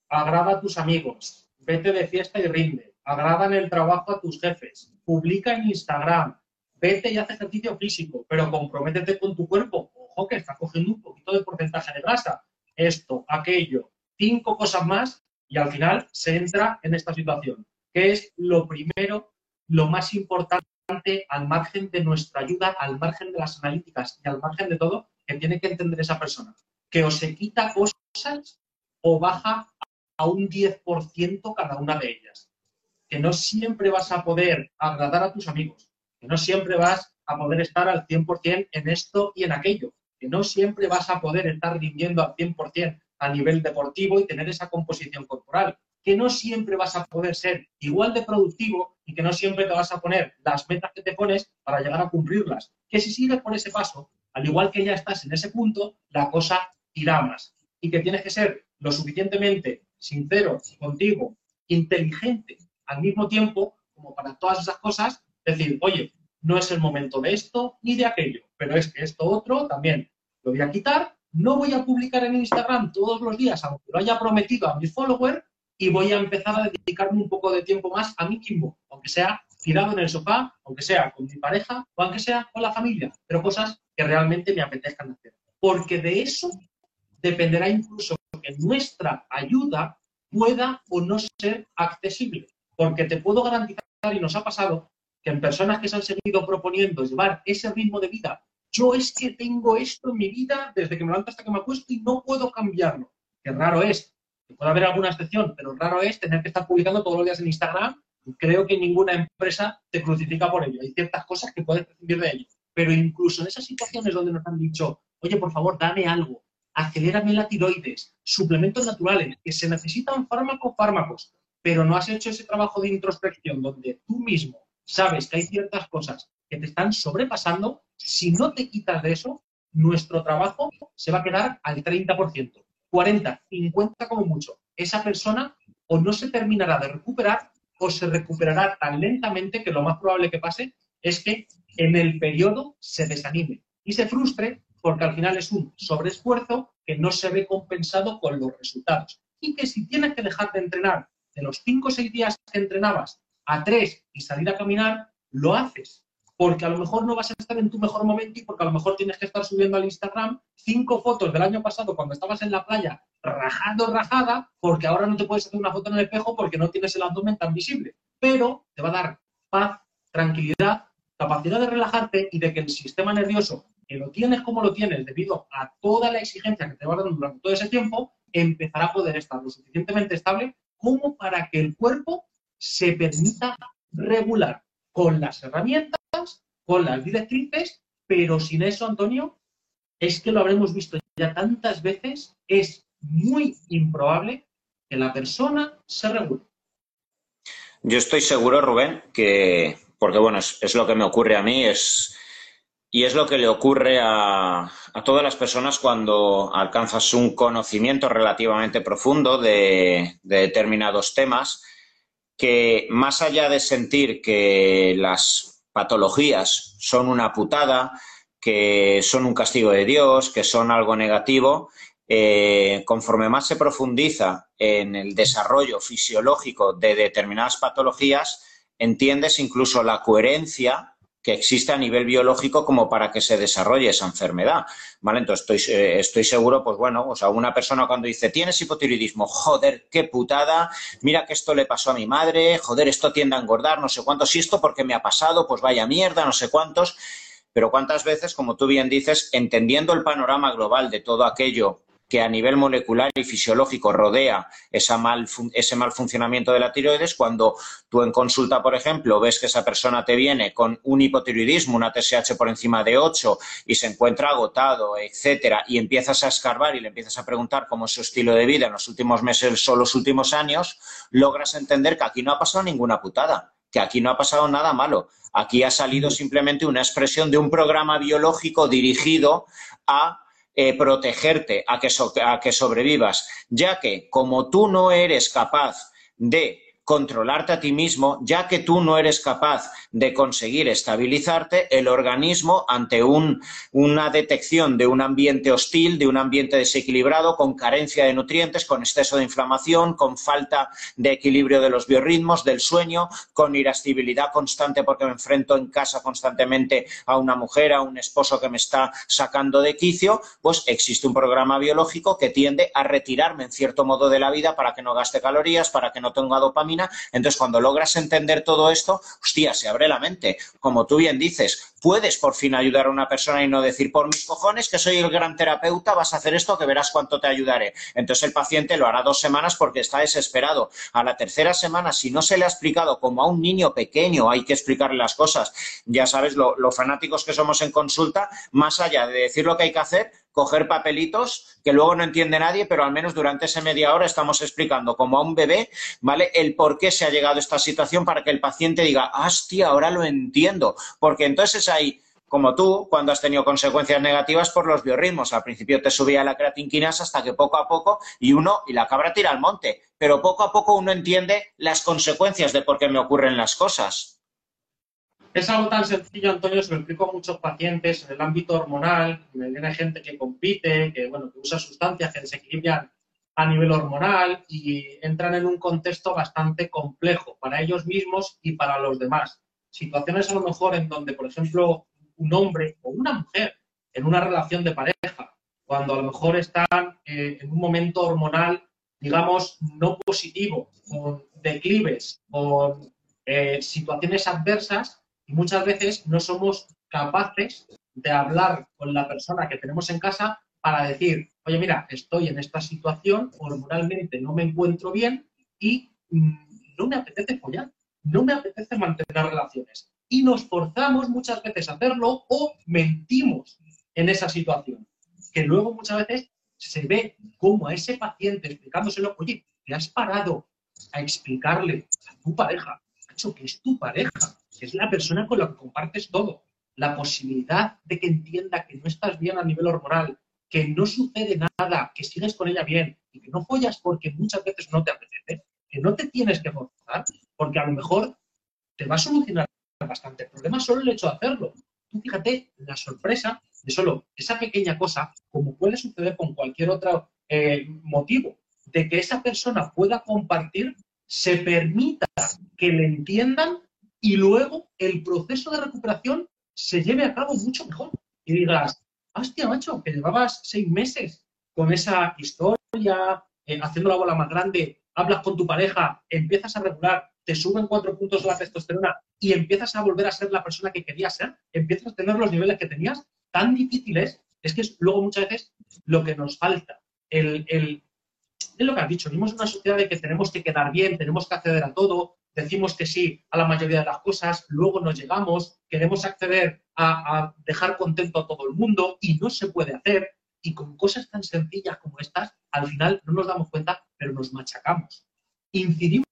Agrada a tus amigos, vete de fiesta y rinde, agrada en el trabajo a tus jefes, publica en Instagram, vete y haz ejercicio físico, pero comprométete con tu cuerpo. Ojo que está cogiendo un poquito de porcentaje de grasa. Esto, aquello, cinco cosas más y al final se entra en esta situación, que es lo primero, lo más importante al margen de nuestra ayuda, al margen de las analíticas y al margen de todo, que tiene que entender esa persona. Que o se quita cosas o baja a un 10% cada una de ellas. Que no siempre vas a poder agradar a tus amigos, que no siempre vas a poder estar al 100% en esto y en aquello, que no siempre vas a poder estar rindiendo al 100% a nivel deportivo y tener esa composición corporal, que no siempre vas a poder ser igual de productivo y que no siempre te vas a poner las metas que te pones para llegar a cumplirlas. Que si sigues por ese paso, al igual que ya estás en ese punto, la cosa irá más. Y que tienes que ser lo suficientemente sincero contigo, inteligente al mismo tiempo, como para todas esas cosas, decir, oye, no es el momento de esto ni de aquello, pero es que esto otro también lo voy a quitar, no voy a publicar en Instagram todos los días, aunque lo haya prometido a mis followers, y voy a empezar a dedicarme un poco de tiempo más a mí mismo, aunque sea tirado en el sofá, aunque sea con mi pareja o aunque sea con la familia, pero cosas que realmente me apetezcan hacer. Porque de eso dependerá incluso que nuestra ayuda pueda o no ser accesible. Porque te puedo garantizar, y nos ha pasado, que en personas que se han seguido proponiendo llevar ese ritmo de vida, yo es que tengo esto en mi vida desde que me levanto hasta que me acuesto y no puedo cambiarlo. Qué raro es. Puede haber alguna excepción, pero raro es tener que estar publicando todos los días en Instagram. Creo que ninguna empresa te crucifica por ello. Hay ciertas cosas que puedes recibir de ello. Pero incluso en esas situaciones donde nos han dicho, oye, por favor, dame algo, acelérame la tiroides, suplementos naturales, que se necesitan fármacos, fármacos, pero no has hecho ese trabajo de introspección donde tú mismo sabes que hay ciertas cosas que te están sobrepasando, si no te quitas de eso, nuestro trabajo se va a quedar al 30%, 40, 50 como mucho. Esa persona o no se terminará de recuperar o se recuperará tan lentamente que lo más probable que pase es que en el periodo se desanime y se frustre porque al final es un sobreesfuerzo que no se ve compensado con los resultados. Y que si tienes que dejar de entrenar de los 5 o 6 días que entrenabas a tres y salir a caminar, lo haces. Porque a lo mejor no vas a estar en tu mejor momento y porque a lo mejor tienes que estar subiendo al Instagram cinco fotos del año pasado cuando estabas en la playa rajando rajada, porque ahora no te puedes hacer una foto en el espejo porque no tienes el abdomen tan visible. Pero te va a dar paz, tranquilidad, capacidad de relajarte y de que el sistema nervioso, que lo tienes como lo tienes debido a toda la exigencia que te va dando durante todo ese tiempo, empezará a poder estar lo suficientemente estable como para que el cuerpo se permita regular con las herramientas con las directrices, pero sin eso, Antonio, es que lo habremos visto ya tantas veces, es muy improbable que la persona se regule. Yo estoy seguro, Rubén, que, porque bueno, es, lo que me ocurre a mí, es, y es lo que le ocurre a, a, todas las personas cuando alcanzas un conocimiento relativamente profundo de, de determinados temas, que más allá de sentir que las patologías son una putada, que son un castigo de Dios, que son algo negativo, eh, conforme más se profundiza en el desarrollo fisiológico de determinadas patologías, entiendes incluso la coherencia que existe a nivel biológico como para que se desarrolle esa enfermedad, ¿vale? Entonces estoy, eh, estoy seguro, pues bueno, o sea, una persona cuando dice, tienes hipotiroidismo, joder, qué putada, mira que esto le pasó a mi madre, joder, esto tiende a engordar, no sé cuántos, y esto porque me ha pasado, pues vaya mierda, no sé cuántos, pero cuántas veces, como tú bien dices, entendiendo el panorama global de todo aquello que a nivel molecular y fisiológico rodea ese mal funcionamiento de la tiroides, cuando tú en consulta, por ejemplo, ves que esa persona te viene con un hipotiroidismo, una TSH por encima de 8 y se encuentra agotado, etcétera, y empiezas a escarbar y le empiezas a preguntar cómo es su estilo de vida en los últimos meses o los últimos años, logras entender que aquí no ha pasado ninguna putada, que aquí no ha pasado nada malo. Aquí ha salido simplemente una expresión de un programa biológico dirigido a eh, protegerte, a que, a que sobrevivas, ya que como tú no eres capaz de controlarte a ti mismo, ya que tú no eres capaz de conseguir estabilizarte, el organismo ante una detección de un ambiente hostil, de un ambiente desequilibrado, con carencia de nutrientes, con exceso de inflamación, con falta de equilibrio de los biorritmos, del sueño, con irascibilidad constante porque me enfrento en casa constantemente a una mujer, a un esposo que me está sacando de quicio, pues existe un programa biológico que tiende a retirarme en cierto modo de la vida para que no gaste calorías, para que no tenga dopamina entonces, cuando logras entender todo esto, hostia, se abre la mente. Como tú bien dices, puedes por fin ayudar a una persona y no decir, por mis cojones, que soy el gran terapeuta, vas a hacer esto que verás cuánto te ayudaré. Entonces, el paciente lo hará dos semanas porque está desesperado. A la tercera semana, si no se le ha explicado como a un niño pequeño hay que explicarle las cosas, ya sabes lo, lo fanáticos que somos en consulta, más allá de decir lo que hay que hacer, coger papelitos que luego no entiende nadie, pero al menos durante esa media hora estamos explicando como a un bebé, ¿vale? El por qué se ha llegado a esta situación para que el paciente diga, hostia, ahora lo entiendo. Porque entonces hay como tú, cuando has tenido consecuencias negativas por los biorritmos. Al principio te subía la creatinquinasa hasta que poco a poco, y uno, y la cabra tira al monte, pero poco a poco uno entiende las consecuencias de por qué me ocurren las cosas. Es algo tan sencillo, Antonio, se lo explico a muchos pacientes en el ámbito hormonal. Me viene gente que compite, que, bueno, que usa sustancias que desequilibran a nivel hormonal y entran en un contexto bastante complejo para ellos mismos y para los demás. Situaciones a lo mejor en donde, por ejemplo, un hombre o una mujer en una relación de pareja, cuando a lo mejor están eh, en un momento hormonal, digamos, no positivo, con declives, con eh, situaciones adversas, muchas veces no somos capaces de hablar con la persona que tenemos en casa para decir, oye, mira, estoy en esta situación, hormonalmente no me encuentro bien y mm, no me apetece follar, no me apetece mantener relaciones. Y nos forzamos muchas veces a hacerlo o mentimos en esa situación. Que luego muchas veces se ve como a ese paciente explicándoselo, oye, te has parado a explicarle a tu pareja, hecho que es tu pareja, es la persona con la que compartes todo. La posibilidad de que entienda que no estás bien a nivel hormonal, que no sucede nada, que sigues con ella bien y que no follas porque muchas veces no te apetece, que no te tienes que forzar, porque a lo mejor te va a solucionar bastante el problema solo el hecho de hacerlo. Tú fíjate la sorpresa de solo esa pequeña cosa, como puede suceder con cualquier otro eh, motivo, de que esa persona pueda compartir, se permita que le entiendan y luego el proceso de recuperación se lleve a cabo mucho mejor. Y digas, hostia, macho, que llevabas seis meses con esa historia, eh, haciendo la bola más grande, hablas con tu pareja, empiezas a regular, te suben cuatro puntos la testosterona y empiezas a volver a ser la persona que querías ser, empiezas a tener los niveles que tenías, tan difíciles, es que es luego muchas veces lo que nos falta. El, el, es lo que has dicho, vivimos en una sociedad de que tenemos que quedar bien, tenemos que acceder a todo, decimos que sí a la mayoría de las cosas, luego nos llegamos, queremos acceder a, dejar contento a todo el mundo y no se puede hacer. Y con cosas tan sencillas como estas, al final no nos damos cuenta, pero nos machacamos. Incidimos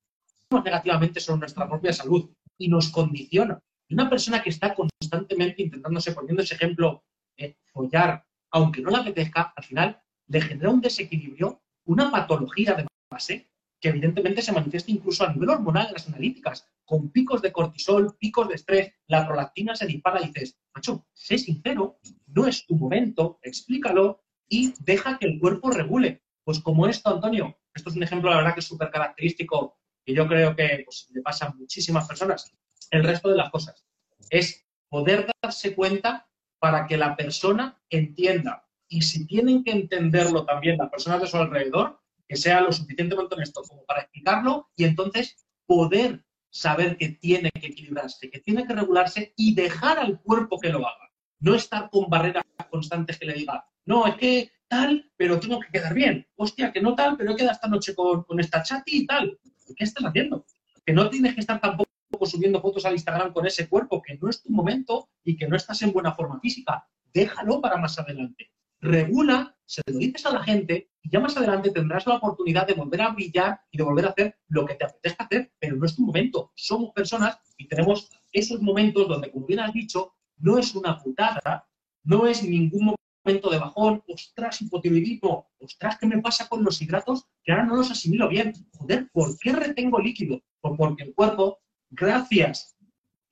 negativamente sobre nuestra propia salud y nos condiciona. Una persona que está constantemente intentándose, poniendo ese ejemplo, eh, follar, aunque no le apetezca, al final le genera un desequilibrio, una patología de base, que evidentemente se manifiesta incluso a nivel hormonal en las analíticas, con picos de cortisol, picos de estrés, la prolactina se dispara y dices, macho, sé sincero, no es tu momento, explícalo y deja que el cuerpo regule. Pues como esto, Antonio, esto es un ejemplo, la verdad, que es súper característico y yo creo que pues, le pasa a muchísimas personas. El resto de las cosas es poder darse cuenta para que la persona entienda. Y si tienen que entenderlo también las personas de su alrededor, que sea lo suficientemente honesto como para explicarlo y entonces poder saber que tiene que equilibrarse, que tiene que regularse y dejar al cuerpo que lo haga. No estar con barreras constantes que le diga, no, es que tal, pero tengo que quedar bien. Hostia, que no tal, pero he quedado esta noche con, con esta chati y tal. ¿Qué estás haciendo? Que no tienes que estar tampoco subiendo fotos al Instagram con ese cuerpo, que no es tu momento y que no estás en buena forma física. Déjalo para más adelante. Regula, se lo dices a la gente y ya más adelante tendrás la oportunidad de volver a brillar y de volver a hacer lo que te apetezca hacer, pero no es tu momento. Somos personas y tenemos esos momentos donde, como bien has dicho, no es una putada, no es ningún momento de bajón, ostras, hipotiroidismo, ostras, ¿qué me pasa con los hidratos? Que ahora no los asimilo bien. Joder, ¿por qué retengo líquido? Pues porque el cuerpo, gracias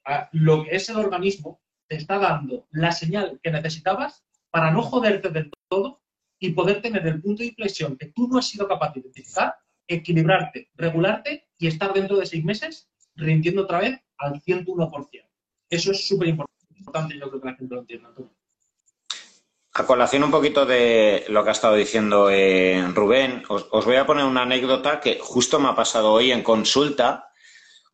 a lo que es el organismo, te está dando la señal que necesitabas para no joderte del todo y poder tener el punto de inflexión que tú no has sido capaz de identificar, equilibrarte, regularte y estar dentro de seis meses rindiendo otra vez al 101%. Eso es súper importante, yo creo que la gente lo entienda. A colación un poquito de lo que ha estado diciendo eh, Rubén, os, voy a poner una anécdota que justo me ha pasado hoy en consulta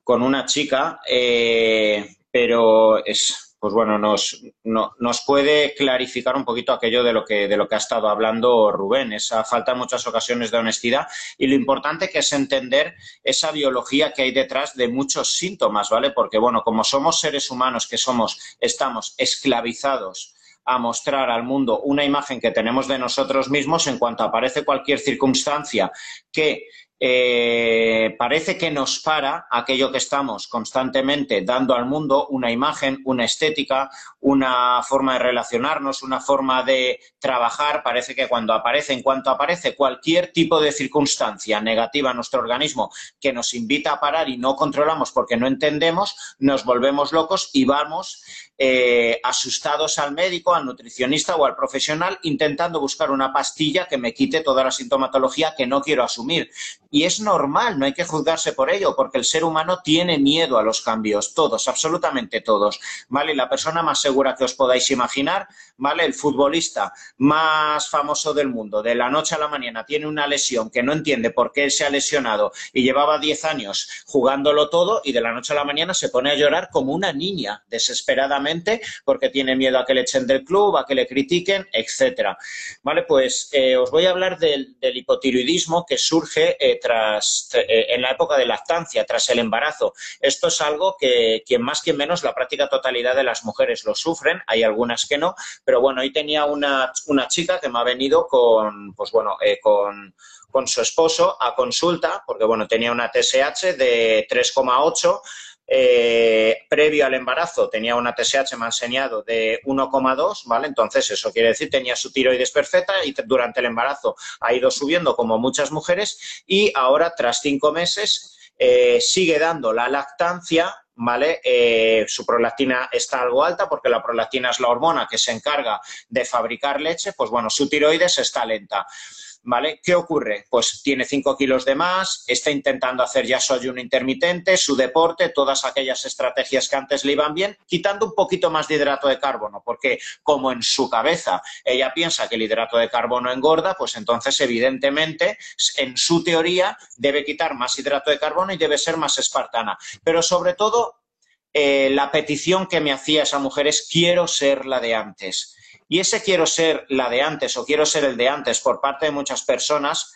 con una chica, eh, pero es, pues bueno, nos, nos puede clarificar un poquito aquello de lo, que, de lo que ha estado hablando Rubén, esa falta en muchas ocasiones de honestidad y lo importante que es entender esa biología que hay detrás de muchos síntomas, ¿vale? Porque, bueno, como somos seres humanos que somos, estamos esclavizados a mostrar al mundo una imagen que tenemos de nosotros mismos en cuanto aparece cualquier circunstancia que eh, parece que nos para aquello que estamos constantemente dando al mundo, una imagen, una estética, una forma de relacionarnos, una forma de trabajar. Parece que cuando aparece, en cuanto aparece cualquier tipo de circunstancia negativa en nuestro organismo que nos invita a parar y no controlamos porque no entendemos, nos volvemos locos y vamos eh, asustados al médico, al nutricionista o al profesional intentando buscar una pastilla que me quite toda la sintomatología que no quiero asumir. Y es normal, no hay que juzgarse por ello, porque el ser humano tiene miedo a los cambios, todos, absolutamente todos. ¿Vale? La persona más segura que os podáis imaginar, ¿vale? El futbolista más famoso del mundo, de la noche a la mañana tiene una lesión que no entiende por qué se ha lesionado y llevaba 10 años jugándolo todo y de la noche a la mañana se pone a llorar como una niña, desesperadamente porque tiene miedo a que le echen del club, a que le critiquen, etcétera. Vale, pues eh, os voy a hablar del, hipotiroidismo que surge eh, tras, eh, en la época de lactancia, tras el embarazo. Esto es algo que quien más, quien menos, la práctica totalidad de las mujeres lo sufren, hay algunas que no, pero bueno, hoy tenía una, una chica que me ha venido con, pues bueno, con con su esposo a consulta, porque bueno, tenía una TSH de 3,8 eh, previo al embarazo tenía una TSH, me enseñado, de 1,2, ¿vale? Entonces, eso quiere decir tenía su tiroides perfecta y durante el embarazo ha ido subiendo como muchas mujeres y ahora, tras cinco meses, eh, sigue dando la lactancia, ¿vale? Eh, su prolactina está algo alta porque la prolactina es la hormona que se encarga de fabricar leche, pues bueno, su tiroides está lenta. ¿Vale? ¿Qué ocurre? Pues tiene 5 kilos de más, está intentando hacer ya su ayuno intermitente, su deporte, todas aquellas estrategias que antes le iban bien, quitando un poquito más de hidrato de carbono, porque como en su cabeza ella piensa que el hidrato de carbono engorda, pues entonces evidentemente en su teoría debe quitar más hidrato de carbono y debe ser más espartana. Pero sobre todo, eh, la petición que me hacía esa mujer es quiero ser la de antes y ese quiero ser la de antes o quiero ser el de antes por parte de muchas personas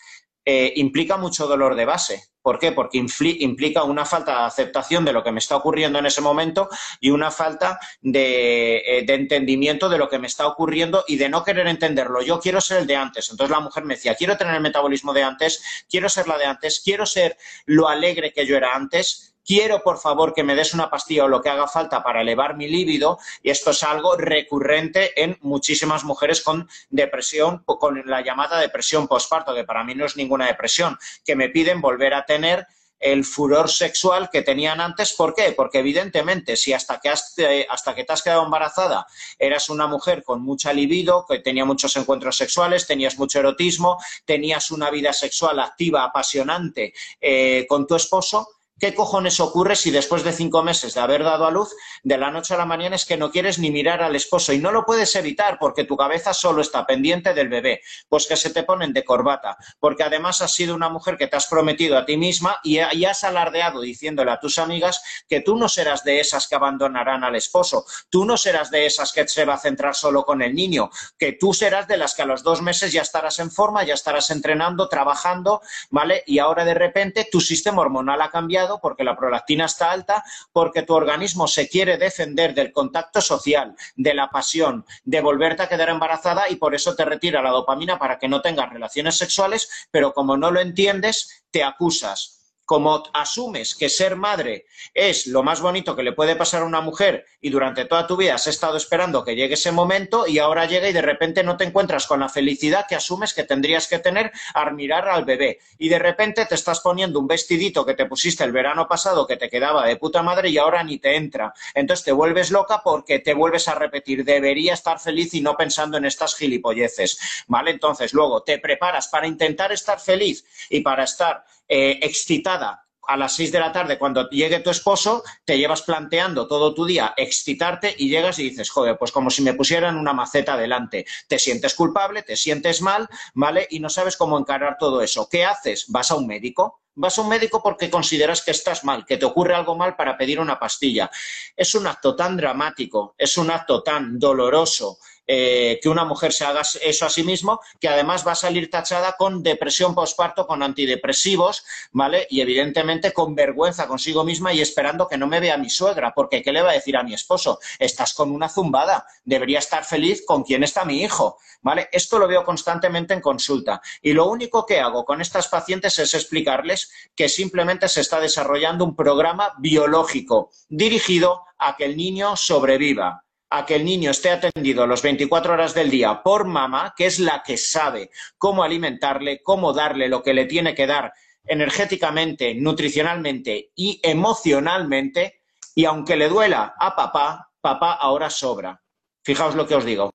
eh, implica mucho dolor de base. ¿Por qué? Porque implica una falta de aceptación de lo que me está ocurriendo en ese momento y una falta eh, de, entendimiento de lo que me está ocurriendo y de no querer entenderlo. Yo quiero ser el de antes. Entonces la mujer me decía, quiero tener el metabolismo de antes, quiero ser la de antes, quiero ser lo alegre que yo era antes, quiero por favor que me des una pastilla o lo que haga falta para elevar mi líbido y esto es algo recurrente en muchísimas mujeres con depresión, con la llamada depresión postparto, que para mí no es ninguna depresión, que me piden volver a tener el furor sexual que tenían antes. ¿Por qué? Porque evidentemente si hasta que, has, eh, hasta que te has quedado embarazada eras una mujer con mucha libido, que tenía muchos encuentros sexuales, tenías mucho erotismo, tenías una vida sexual activa, apasionante eh, con tu esposo, ¿Qué cojones ocurre si después de cinco meses de haber dado a luz, de la noche a la mañana es que no quieres ni mirar al esposo y no lo puedes evitar porque tu cabeza solo está pendiente del bebé? Pues que se te ponen de corbata, porque además has sido una mujer que te has prometido a ti misma y, has alardeado diciéndole a tus amigas que tú no serás de esas que abandonarán al esposo, tú no serás de esas que se va a centrar solo con el niño, que tú serás de las que a los dos meses ya estarás en forma, ya estarás entrenando, trabajando, ¿vale? Y ahora de repente tu sistema hormonal ha cambiado porque la prolactina está alta, porque tu organismo se quiere defender del contacto social, de la pasión, de volverte a quedar embarazada y por eso te retira la dopamina para que no tengas relaciones sexuales, pero como no lo entiendes, te acusas como asumes que ser madre es lo más bonito que le puede pasar a una mujer y durante toda tu vida has estado esperando que llegue ese momento y ahora llega y de repente no te encuentras con la felicidad que asumes que tendrías que tener al mirar al bebé y de repente te estás poniendo un vestidito que te pusiste el verano pasado que te quedaba de puta madre y ahora ni te entra. Entonces te vuelves loca porque te vuelves a repetir, debería estar feliz y no pensando en estas gilipolleces, ¿vale? Entonces luego te preparas para intentar estar feliz y para estar eh, excitada a las seis de la tarde, cuando llegue tu esposo, te llevas planteando todo tu día excitarte y llegas y dices, joder, pues como si me pusieran una maceta delante. Te sientes culpable, te sientes mal, ¿vale? Y no sabes cómo encarar todo eso. ¿Qué haces? ¿Vas a un médico? Vas a un médico porque consideras que estás mal, que te ocurre algo mal para pedir una pastilla. Es un acto tan dramático, es un acto tan doloroso, eh, que una mujer se haga eso a sí mismo, que además va a salir tachada con depresión postparto, con antidepresivos, ¿vale? Y evidentemente con vergüenza consigo misma y esperando que no me vea mi suegra, porque ¿qué le va a decir a mi esposo? Estás con una zumbada, debería estar feliz con quién está mi hijo, ¿vale? Esto lo veo constantemente en consulta. Y lo único que hago con estas pacientes es explicarles que simplemente se está desarrollando un programa biológico dirigido a que el niño sobreviva a que el niño esté atendido las 24 horas del día por mamá, que es la que sabe cómo alimentarle, cómo darle lo que le tiene que dar energéticamente, nutricionalmente y emocionalmente, y aunque le duela a papá, papá ahora sobra. Fijaos lo que os digo.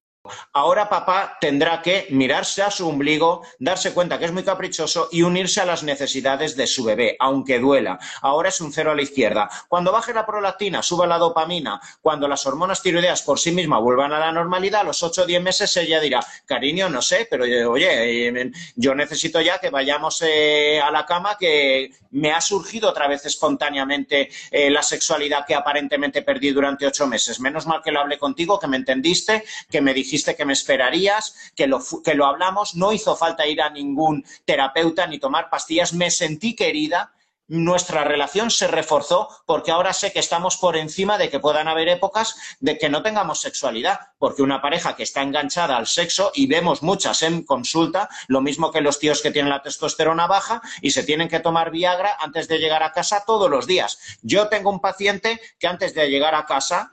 Ahora papá tendrá que mirarse a su ombligo, darse cuenta que es muy caprichoso y unirse a las necesidades de su bebé, aunque duela. Ahora es un cero a la izquierda. Cuando baje la prolactina, suba la dopamina, cuando las hormonas tiroideas por sí mismas vuelvan a la normalidad, a los 8 o 10 meses ella dirá, cariño, no sé, pero oye, eh, yo necesito ya que vayamos eh, a la cama, que me ha surgido otra vez espontáneamente eh, la sexualidad que aparentemente perdí durante ocho meses. Menos mal que lo hablé contigo, que me entendiste, que me dijiste dijiste que me esperarías, que lo, que lo hablamos, no hizo falta ir a ningún terapeuta ni tomar pastillas, me sentí querida, nuestra relación se reforzó porque ahora sé que estamos por encima de que puedan haber épocas de que no tengamos sexualidad, porque una pareja que está enganchada al sexo, y vemos muchas en consulta, lo mismo que los tíos que tienen la testosterona baja y se tienen que tomar Viagra antes de llegar a casa todos los días. Yo tengo un paciente que antes de llegar a casa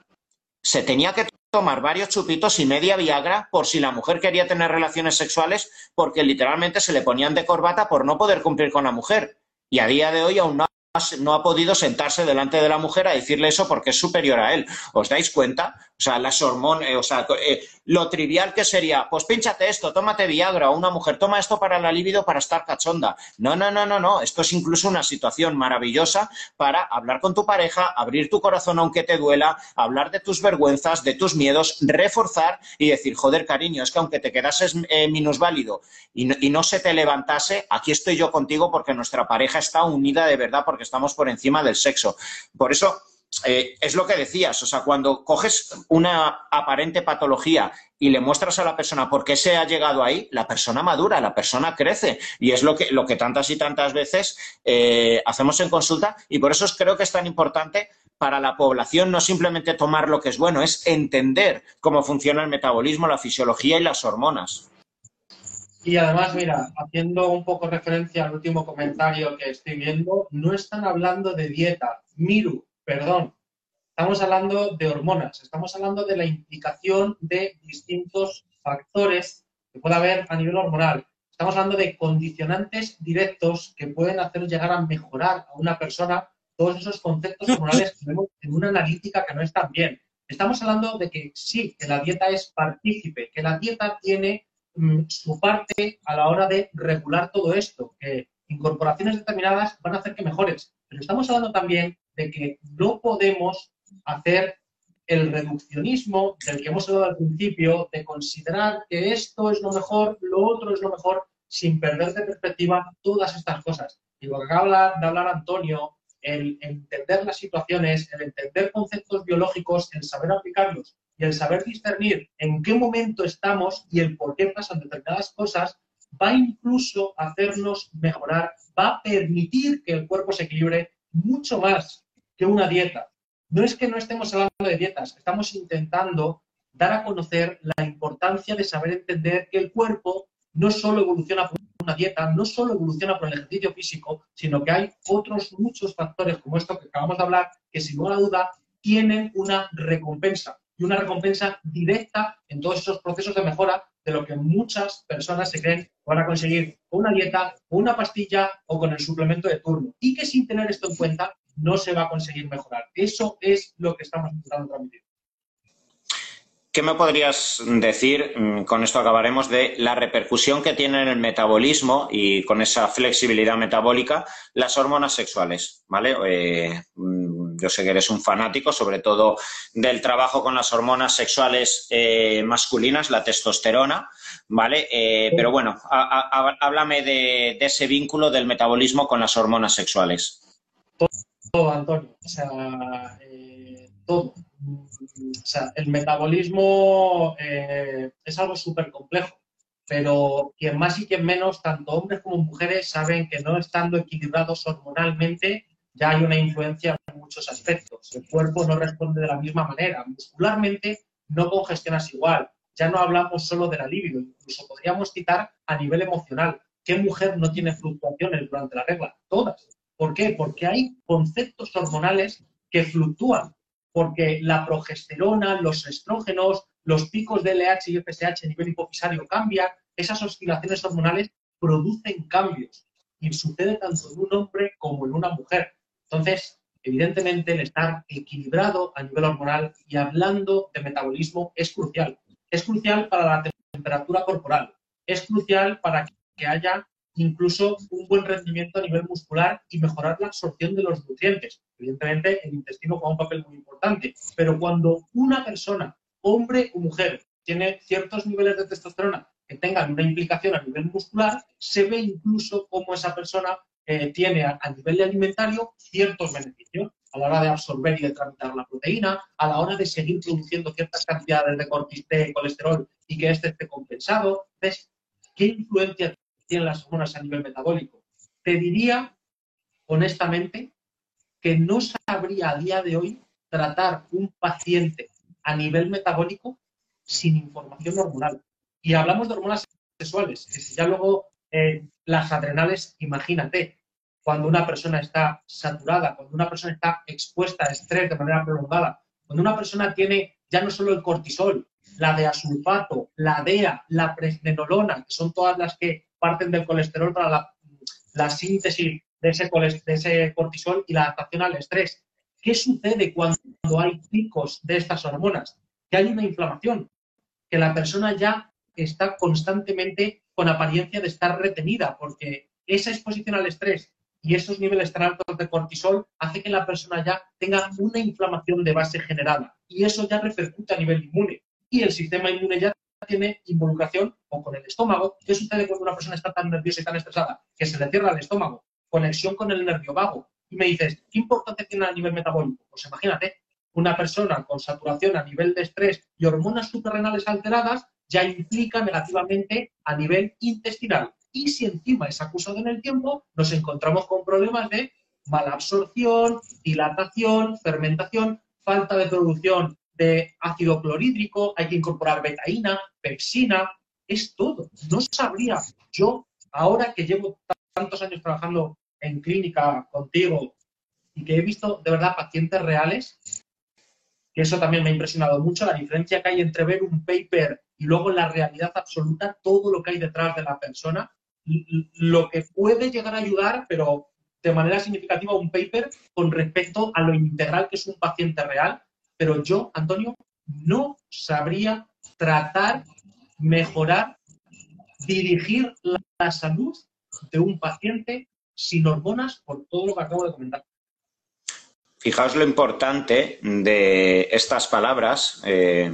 se tenía que tomar varios chupitos y media Viagra por si la mujer quería tener relaciones sexuales porque literalmente se le ponían de corbata por no poder cumplir con la mujer. Y a día de hoy aún no no ha podido sentarse delante de la mujer a decirle eso porque es superior a él. ¿Os dais cuenta? O sea, las hormonas, eh, o sea, eh, lo trivial que sería, pues pínchate esto, tómate Viagra, o una mujer toma esto para la libido para estar cachonda. No, no, no, no, no. Esto es incluso una situación maravillosa para hablar con tu pareja, abrir tu corazón aunque te duela, hablar de tus vergüenzas, de tus miedos, reforzar y decir, joder, cariño, es que aunque te quedases eh, minusválido y no, y no se te levantase, aquí estoy yo contigo porque nuestra pareja está unida de verdad porque estamos por encima del sexo. Por eso eh, es lo que decías, o sea, cuando coges una aparente patología y le muestras a la persona por qué se ha llegado ahí, la persona madura, la persona crece. Y es lo que, lo que tantas y tantas veces eh, hacemos en consulta y por eso creo que es tan importante para la población no simplemente tomar lo que es bueno, es entender cómo funciona el metabolismo, la fisiología y las hormonas. Y además, mira, haciendo un poco referencia al último comentario que estoy viendo, no están hablando de dieta. Miru, perdón, estamos hablando de hormonas, estamos hablando de la implicación de distintos factores que puede haber a nivel hormonal. Estamos hablando de condicionantes directos que pueden hacer llegar a mejorar a una persona todos esos conceptos hormonales que vemos en una analítica que no está bien. Estamos hablando de que sí, que la dieta es partícipe, que la dieta tiene mm, su parte a la hora de regular todo esto, que incorporaciones determinadas van a hacer que mejores. Pero estamos hablando también de que no podemos hacer el reduccionismo del que hemos hablado al principio, de considerar que esto es lo mejor, lo otro es lo mejor, sin perder de perspectiva todas estas cosas. Y lo que acaba de hablar Antonio, el entender las situaciones, el entender conceptos biológicos, el saber aplicarlos y el saber discernir en qué momento estamos y el por qué pasan determinadas cosas, va incluso a hacernos mejorar, va a permitir que el cuerpo se equilibre mucho más que una dieta. No es que no estemos hablando de dietas, estamos intentando dar a conocer la importancia de saber entender que el cuerpo no solo evoluciona por una dieta, no solo evoluciona por el ejercicio físico, sino que hay otros muchos factores como esto que acabamos de hablar, que sin lugar a duda tienen una recompensa y una recompensa directa en todos esos procesos de mejora de lo que muchas personas se creen van a conseguir con una dieta, con una pastilla o con el suplemento de turno. Y que sin tener esto en cuenta no se va a conseguir mejorar. Eso es lo que estamos intentando transmitir. ¿Qué me podrías decir, mm, con esto acabaremos, de la repercusión que tienen en el metabolismo y con esa flexibilidad metabólica las hormonas sexuales? ¿Vale? Eh, mm, yo sé que eres un fanático, sobre todo del trabajo con las hormonas sexuales eh, masculinas, la testosterona, ¿vale? Eh, pero bueno, háblame de, ese vínculo del metabolismo con las hormonas sexuales. Todo, Antonio. O sea, todo o sea, el metabolismo eh, es algo súper complejo, pero quien más y quien menos, tanto hombres como mujeres, saben que no estando equilibrados hormonalmente ya hay una influencia en muchos aspectos. El cuerpo no responde de la misma manera. Muscularmente no congestionas igual. Ya no hablamos solo de la libido, incluso podríamos citar a nivel emocional. ¿Qué mujer no tiene fluctuaciones durante la regla? Todas. ¿Por qué? Porque hay conceptos hormonales que fluctúan porque la progesterona, los estrógenos, los picos de LH y FSH a nivel hipofisario cambian, esas oscilaciones hormonales producen cambios y sucede tanto en un hombre como en una mujer. Entonces, evidentemente, el estar equilibrado a nivel hormonal y hablando de metabolismo es crucial. Es crucial para la temperatura corporal, es crucial para que haya incluso un buen rendimiento a nivel muscular y mejorar la absorción de los nutrientes. Evidentemente, el intestino juega un papel muy importante, pero cuando una persona, hombre o mujer, tiene ciertos niveles de testosterona que tengan una implicación a nivel muscular, se ve incluso cómo esa persona eh, tiene a, nivel alimentario ciertos beneficios a la hora de absorber y de tramitar la proteína, a la hora de seguir produciendo ciertas cantidades de, de colesterol y que este esté compensado. ¿Ves? ¿Qué influencia tienen las hormonas a nivel metabólico. Te diría, honestamente, que no sabría a día de hoy tratar un paciente a nivel metabólico sin información hormonal. Y hablamos de hormonas sexuales, que si ya luego eh, las adrenales, imagínate, cuando una persona está saturada, cuando una persona está expuesta a estrés de manera prolongada, cuando una persona tiene ya no solo el cortisol, la de asulfato, la DEA, la presnenolona, que son todas las que parten del colesterol para la, síntesis de ese, de ese cortisol y la adaptación al estrés. ¿Qué sucede cuando hay picos de estas hormonas? Que hay una inflamación, que la persona ya está constantemente con apariencia de estar retenida, porque esa exposición al estrés y esos niveles tan altos de cortisol hace que la persona ya tenga una inflamación de base generada y eso ya repercute a nivel inmune y el sistema inmune ya tiene involucración o con el estómago. ¿Qué sucede cuando una persona está tan nerviosa y tan estresada? Que se le cierra el estómago. Conexión con el nervio vago. y me dices, ¿qué importancia tiene a nivel metabólico? Pues imagínate, una persona con saturación a nivel de estrés y hormonas suprarrenales alteradas ya implica negativamente a nivel intestinal. Y si encima es acusado en el tiempo, nos encontramos con problemas de mala absorción, dilatación, fermentación, falta de producción de ácido clorhídrico, hay que incorporar betaína, pepsina, es todo. No sabría yo, ahora que llevo tantos años trabajando en clínica contigo y que he visto de verdad pacientes reales, que eso también me ha impresionado mucho, la diferencia que hay entre ver un paper y luego la realidad absoluta, todo lo que hay detrás de la persona, lo que puede llegar a ayudar, pero de manera significativa, un paper con respecto a lo integral que es un paciente real. Pero yo, Antonio, no sabría tratar, mejorar, dirigir la salud de un paciente sin hormonas por todo lo que acabo de comentar. Fijaos lo importante de estas palabras eh,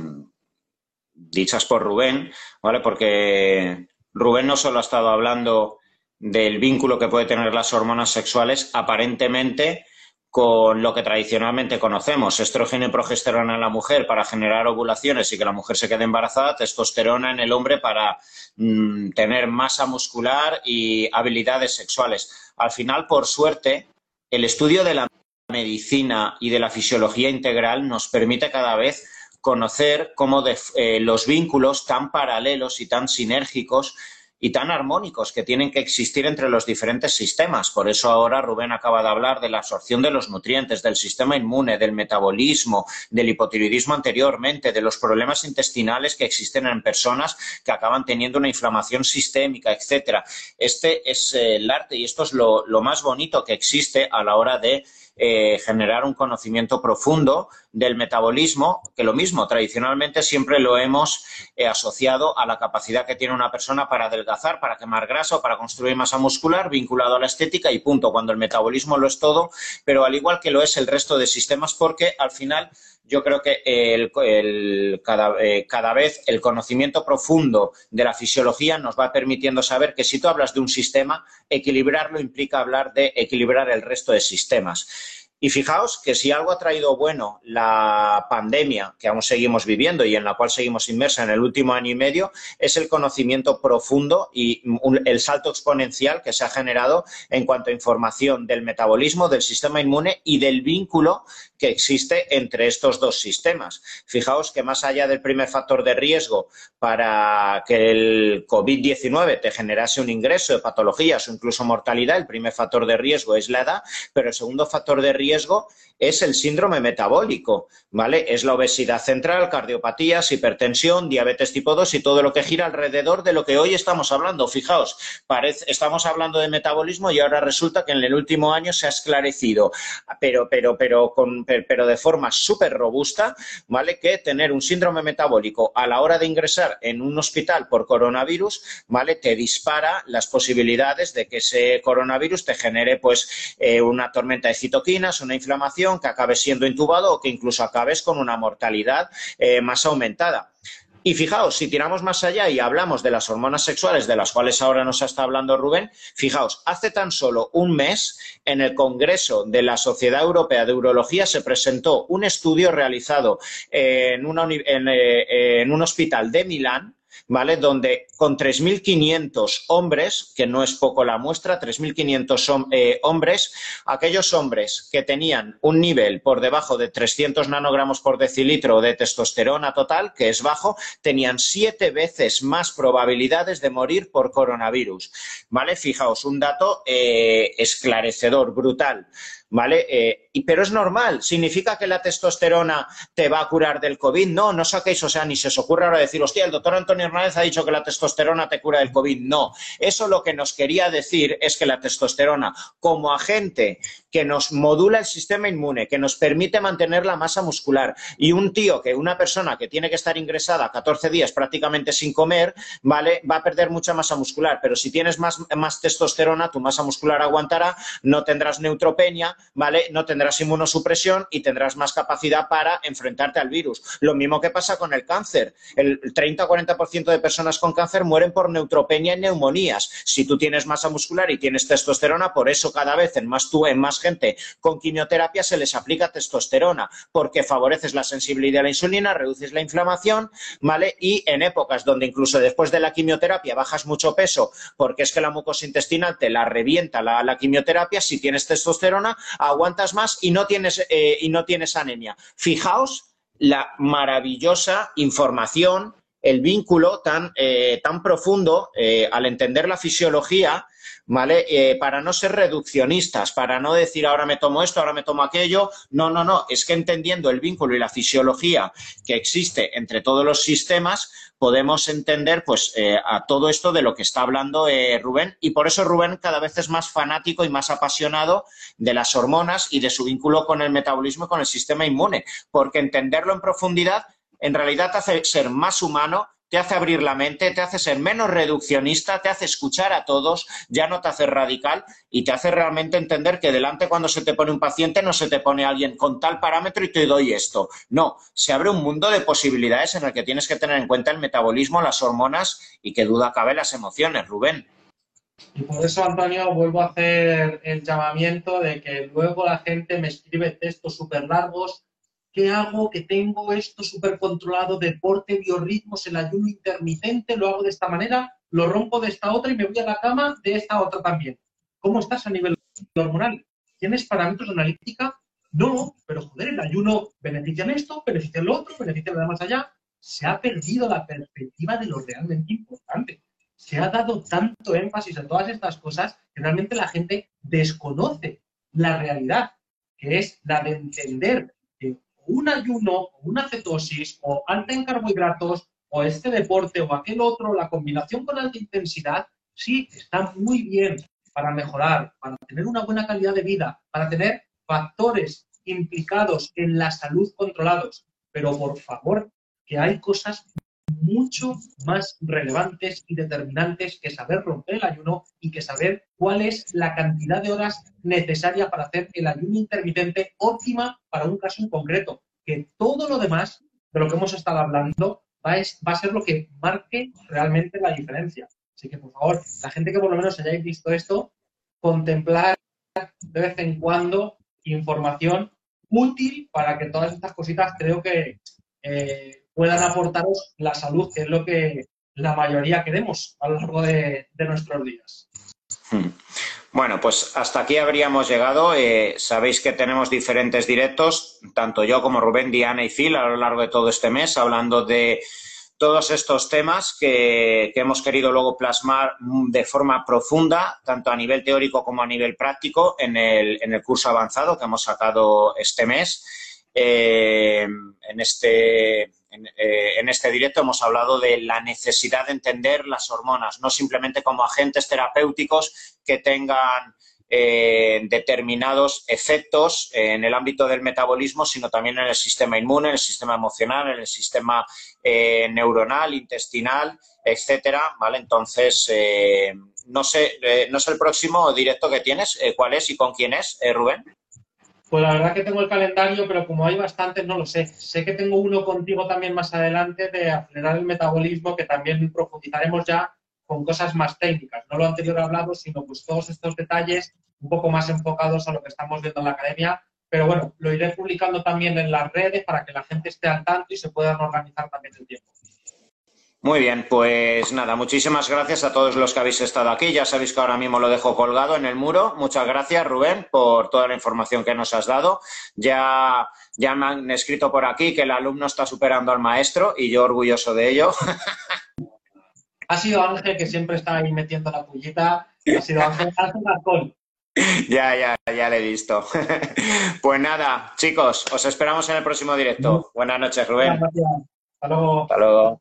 dichas por Rubén, ¿vale? Porque Rubén no solo ha estado hablando del vínculo que puede tener las hormonas sexuales aparentemente con lo que tradicionalmente conocemos, estrógeno y progesterona en la mujer para generar ovulaciones y que la mujer se quede embarazada, testosterona en el hombre para mm, tener masa muscular y habilidades sexuales. Al final, por suerte, el estudio de la medicina y de la fisiología integral nos permite cada vez conocer cómo eh, los vínculos tan paralelos y tan sinérgicos y tan armónicos que tienen que existir entre los diferentes sistemas. Por eso ahora Rubén acaba de hablar de la absorción de los nutrientes, del sistema inmune, del metabolismo, del hipotiroidismo anteriormente, de los problemas intestinales que existen en personas que acaban teniendo una inflamación sistémica, etcétera. Este es el arte y esto es lo más bonito que existe a la hora de eh, generar un conocimiento profundo del metabolismo, que lo mismo, tradicionalmente siempre lo hemos eh, asociado a la capacidad que tiene una persona para adelgazar, para quemar grasa o para construir masa muscular, vinculado a la estética y punto, cuando el metabolismo lo es todo, pero al igual que lo es el resto de sistemas, porque al final yo creo que eh, cada, vez el conocimiento profundo de la fisiología nos va permitiendo saber que si tú hablas de un sistema, equilibrarlo implica hablar de equilibrar el resto de sistemas. Y fijaos que si algo ha traído bueno la pandemia que aún seguimos viviendo y en la cual seguimos inmersa en el último año y medio, es el conocimiento profundo y el salto exponencial que se ha generado en cuanto a información del metabolismo, del sistema inmune y del vínculo que existe entre estos dos sistemas. Fijaos que más allá del primer factor de riesgo para que el COVID-19 te generase un ingreso de patologías o incluso mortalidad, el primer factor de riesgo es la edad, pero el segundo factor de riesgo es el síndrome metabólico, ¿vale? Es la obesidad central, cardiopatías, hipertensión, diabetes tipo 2 y todo lo que gira alrededor de lo que hoy estamos hablando. Fijaos, estamos hablando de metabolismo y ahora resulta que en el último año se ha esclarecido, pero, pero, pero, con, pero de forma súper robusta, ¿vale? Que tener un síndrome metabólico a la hora de ingresar en un hospital por coronavirus, ¿vale? Te dispara las posibilidades de que ese coronavirus te genere, pues, eh, una tormenta de citoquinas, una inflamación que acabes siendo intubado o que incluso acabes con una mortalidad eh, más aumentada. Y fijaos, si tiramos más allá y hablamos de las hormonas sexuales, de las cuales ahora nos está hablando Rubén, fijaos, hace tan solo un mes en el Congreso de la Sociedad Europea de Urología se presentó un estudio realizado en, eh, en un hospital de Milán ¿vale? Donde con 3.500 hombres, que no es poco la muestra, 3.500 eh, hombres, aquellos hombres que tenían un nivel por debajo de 300 nanogramos por decilitro de testosterona total, que es bajo, tenían siete veces más probabilidades de morir por coronavirus, ¿vale? Fijaos, un dato eh, esclarecedor, brutal. ¿vale? Eh, pero es normal, significa que la testosterona te va a curar del COVID. No, no saquéis, o sea, ni se os ocurre ahora decir, hostia, el doctor Antonio Hernández ha dicho que la testosterona te cura del COVID. No, eso lo que nos quería decir es que la testosterona, como agente que nos modula el sistema inmune, que nos permite mantener la masa muscular, y un tío que, una persona que tiene que estar ingresada 14 días prácticamente sin comer, ¿vale? Va a perder mucha masa muscular, pero si tienes más, más testosterona, tu masa muscular aguantará, no tendrás neutropenia, ¿vale? No tendrás tendrás inmunosupresión y tendrás más capacidad para enfrentarte al virus. Lo mismo que pasa con el cáncer. El 30-40% de personas con cáncer mueren por neutropenia y neumonías. Si tú tienes masa muscular y tienes testosterona, por eso cada vez en más, tú, en más gente con quimioterapia se les aplica testosterona, porque favoreces la sensibilidad a la insulina, reduces la inflamación, ¿vale? Y en épocas donde incluso después de la quimioterapia bajas mucho peso, porque es que la mucosa intestinal te la revienta la, quimioterapia, si tienes testosterona, aguantas más y no tienes, eh, y no tienes anemia. Fijaos la maravillosa información, el vínculo tan, eh, tan profundo eh, al entender la fisiología ¿vale? Eh, para no ser reduccionistas, para no decir ahora me tomo esto, ahora me tomo aquello. No, no, no. Es que entendiendo el vínculo y la fisiología que existe entre todos los sistemas, podemos entender pues eh, a todo esto de lo que está hablando eh, Rubén. Y por eso Rubén cada vez es más fanático y más apasionado de las hormonas y de su vínculo con el metabolismo y con el sistema inmune. Porque entenderlo en profundidad en realidad hace ser más humano te hace abrir la mente, te hace ser menos reduccionista, te hace escuchar a todos, ya no te hace radical y te hace realmente entender que delante cuando se te pone un paciente no se te pone alguien con tal parámetro y te doy esto. No, se abre un mundo de posibilidades en el que tienes que tener en cuenta el metabolismo, las hormonas y que duda cabe las emociones, Rubén. Y por eso, Antonio, vuelvo a hacer el llamamiento de que luego la gente me escribe textos súper largos ¿Qué hago? Que tengo esto súper controlado, deporte, biorritmos, el ayuno intermitente, lo hago de esta manera, lo rompo de esta otra y me voy a la cama de esta otra también. ¿Cómo estás a nivel hormonal? ¿Tienes parámetros de analítica? No, pero joder, el ayuno beneficia en esto, beneficia en lo otro, beneficia en lo más allá. Se ha perdido la perspectiva de lo realmente importante. Se ha dado tanto énfasis a todas estas cosas que realmente la gente desconoce la realidad, que es la de entender un ayuno, una cetosis, o alta en carbohidratos, o este deporte, o aquel otro, la combinación con alta intensidad, sí, está muy bien para mejorar, para tener una buena calidad de vida, para tener factores implicados en la salud controlados. Pero por favor, que hay cosas mucho más relevantes y determinantes que saber romper el ayuno y que saber cuál es la cantidad de horas necesaria para hacer el ayuno intermitente óptima para un caso en concreto. Que todo lo demás de lo que hemos estado hablando va a, ser lo que marque realmente la diferencia. Así que, por favor, la gente que por lo menos hayáis visto esto, contemplar de vez en cuando información útil para que todas estas cositas creo que eh, puedan aportaros la salud, que es lo que la mayoría queremos a lo largo de, nuestros días. Bueno, pues hasta aquí habríamos llegado. Eh, sabéis que tenemos diferentes directos, tanto yo como Rubén, Diana y Phil, a lo largo de todo este mes, hablando de todos estos temas que, hemos querido luego plasmar de forma profunda, tanto a nivel teórico como a nivel práctico, en el, en el curso avanzado que hemos sacado este mes. Eh, en este eh, en, este directo hemos hablado de la necesidad de entender las hormonas, no simplemente como agentes terapéuticos que tengan eh, determinados efectos en el ámbito del metabolismo, sino también en el sistema inmune, en el sistema emocional, en el sistema eh, neuronal, intestinal, etcétera. ¿vale? Entonces, no sé, no sé el próximo directo que tienes, cuál es y con quién es, Rubén. Pues la verdad que tengo el calendario, pero como hay bastantes, no lo sé. Sé que tengo uno contigo también más adelante de acelerar el metabolismo, que también profundizaremos ya con cosas más técnicas. No lo anterior hablado, sino pues todos estos detalles un poco más enfocados a lo que estamos viendo en la academia. Pero bueno, lo iré publicando también en las redes para que la gente esté al tanto y se puedan organizar también el tiempo. Muy bien, pues nada, muchísimas gracias a todos los que habéis estado aquí. Ya sabéis que ahora mismo lo dejo colgado en el muro. Muchas gracias, Rubén, por toda la información que nos has dado. Ya, ya me han escrito por aquí que el alumno está superando al maestro y yo orgulloso de ello. Ha sido Ángel que siempre está ahí metiendo la pullita. Ha sido Ángel, Ángel Ya, ya, ya le he visto. pues nada, chicos, os esperamos en el próximo directo. Buenas noches, Rubén. Hasta luego. Hasta luego.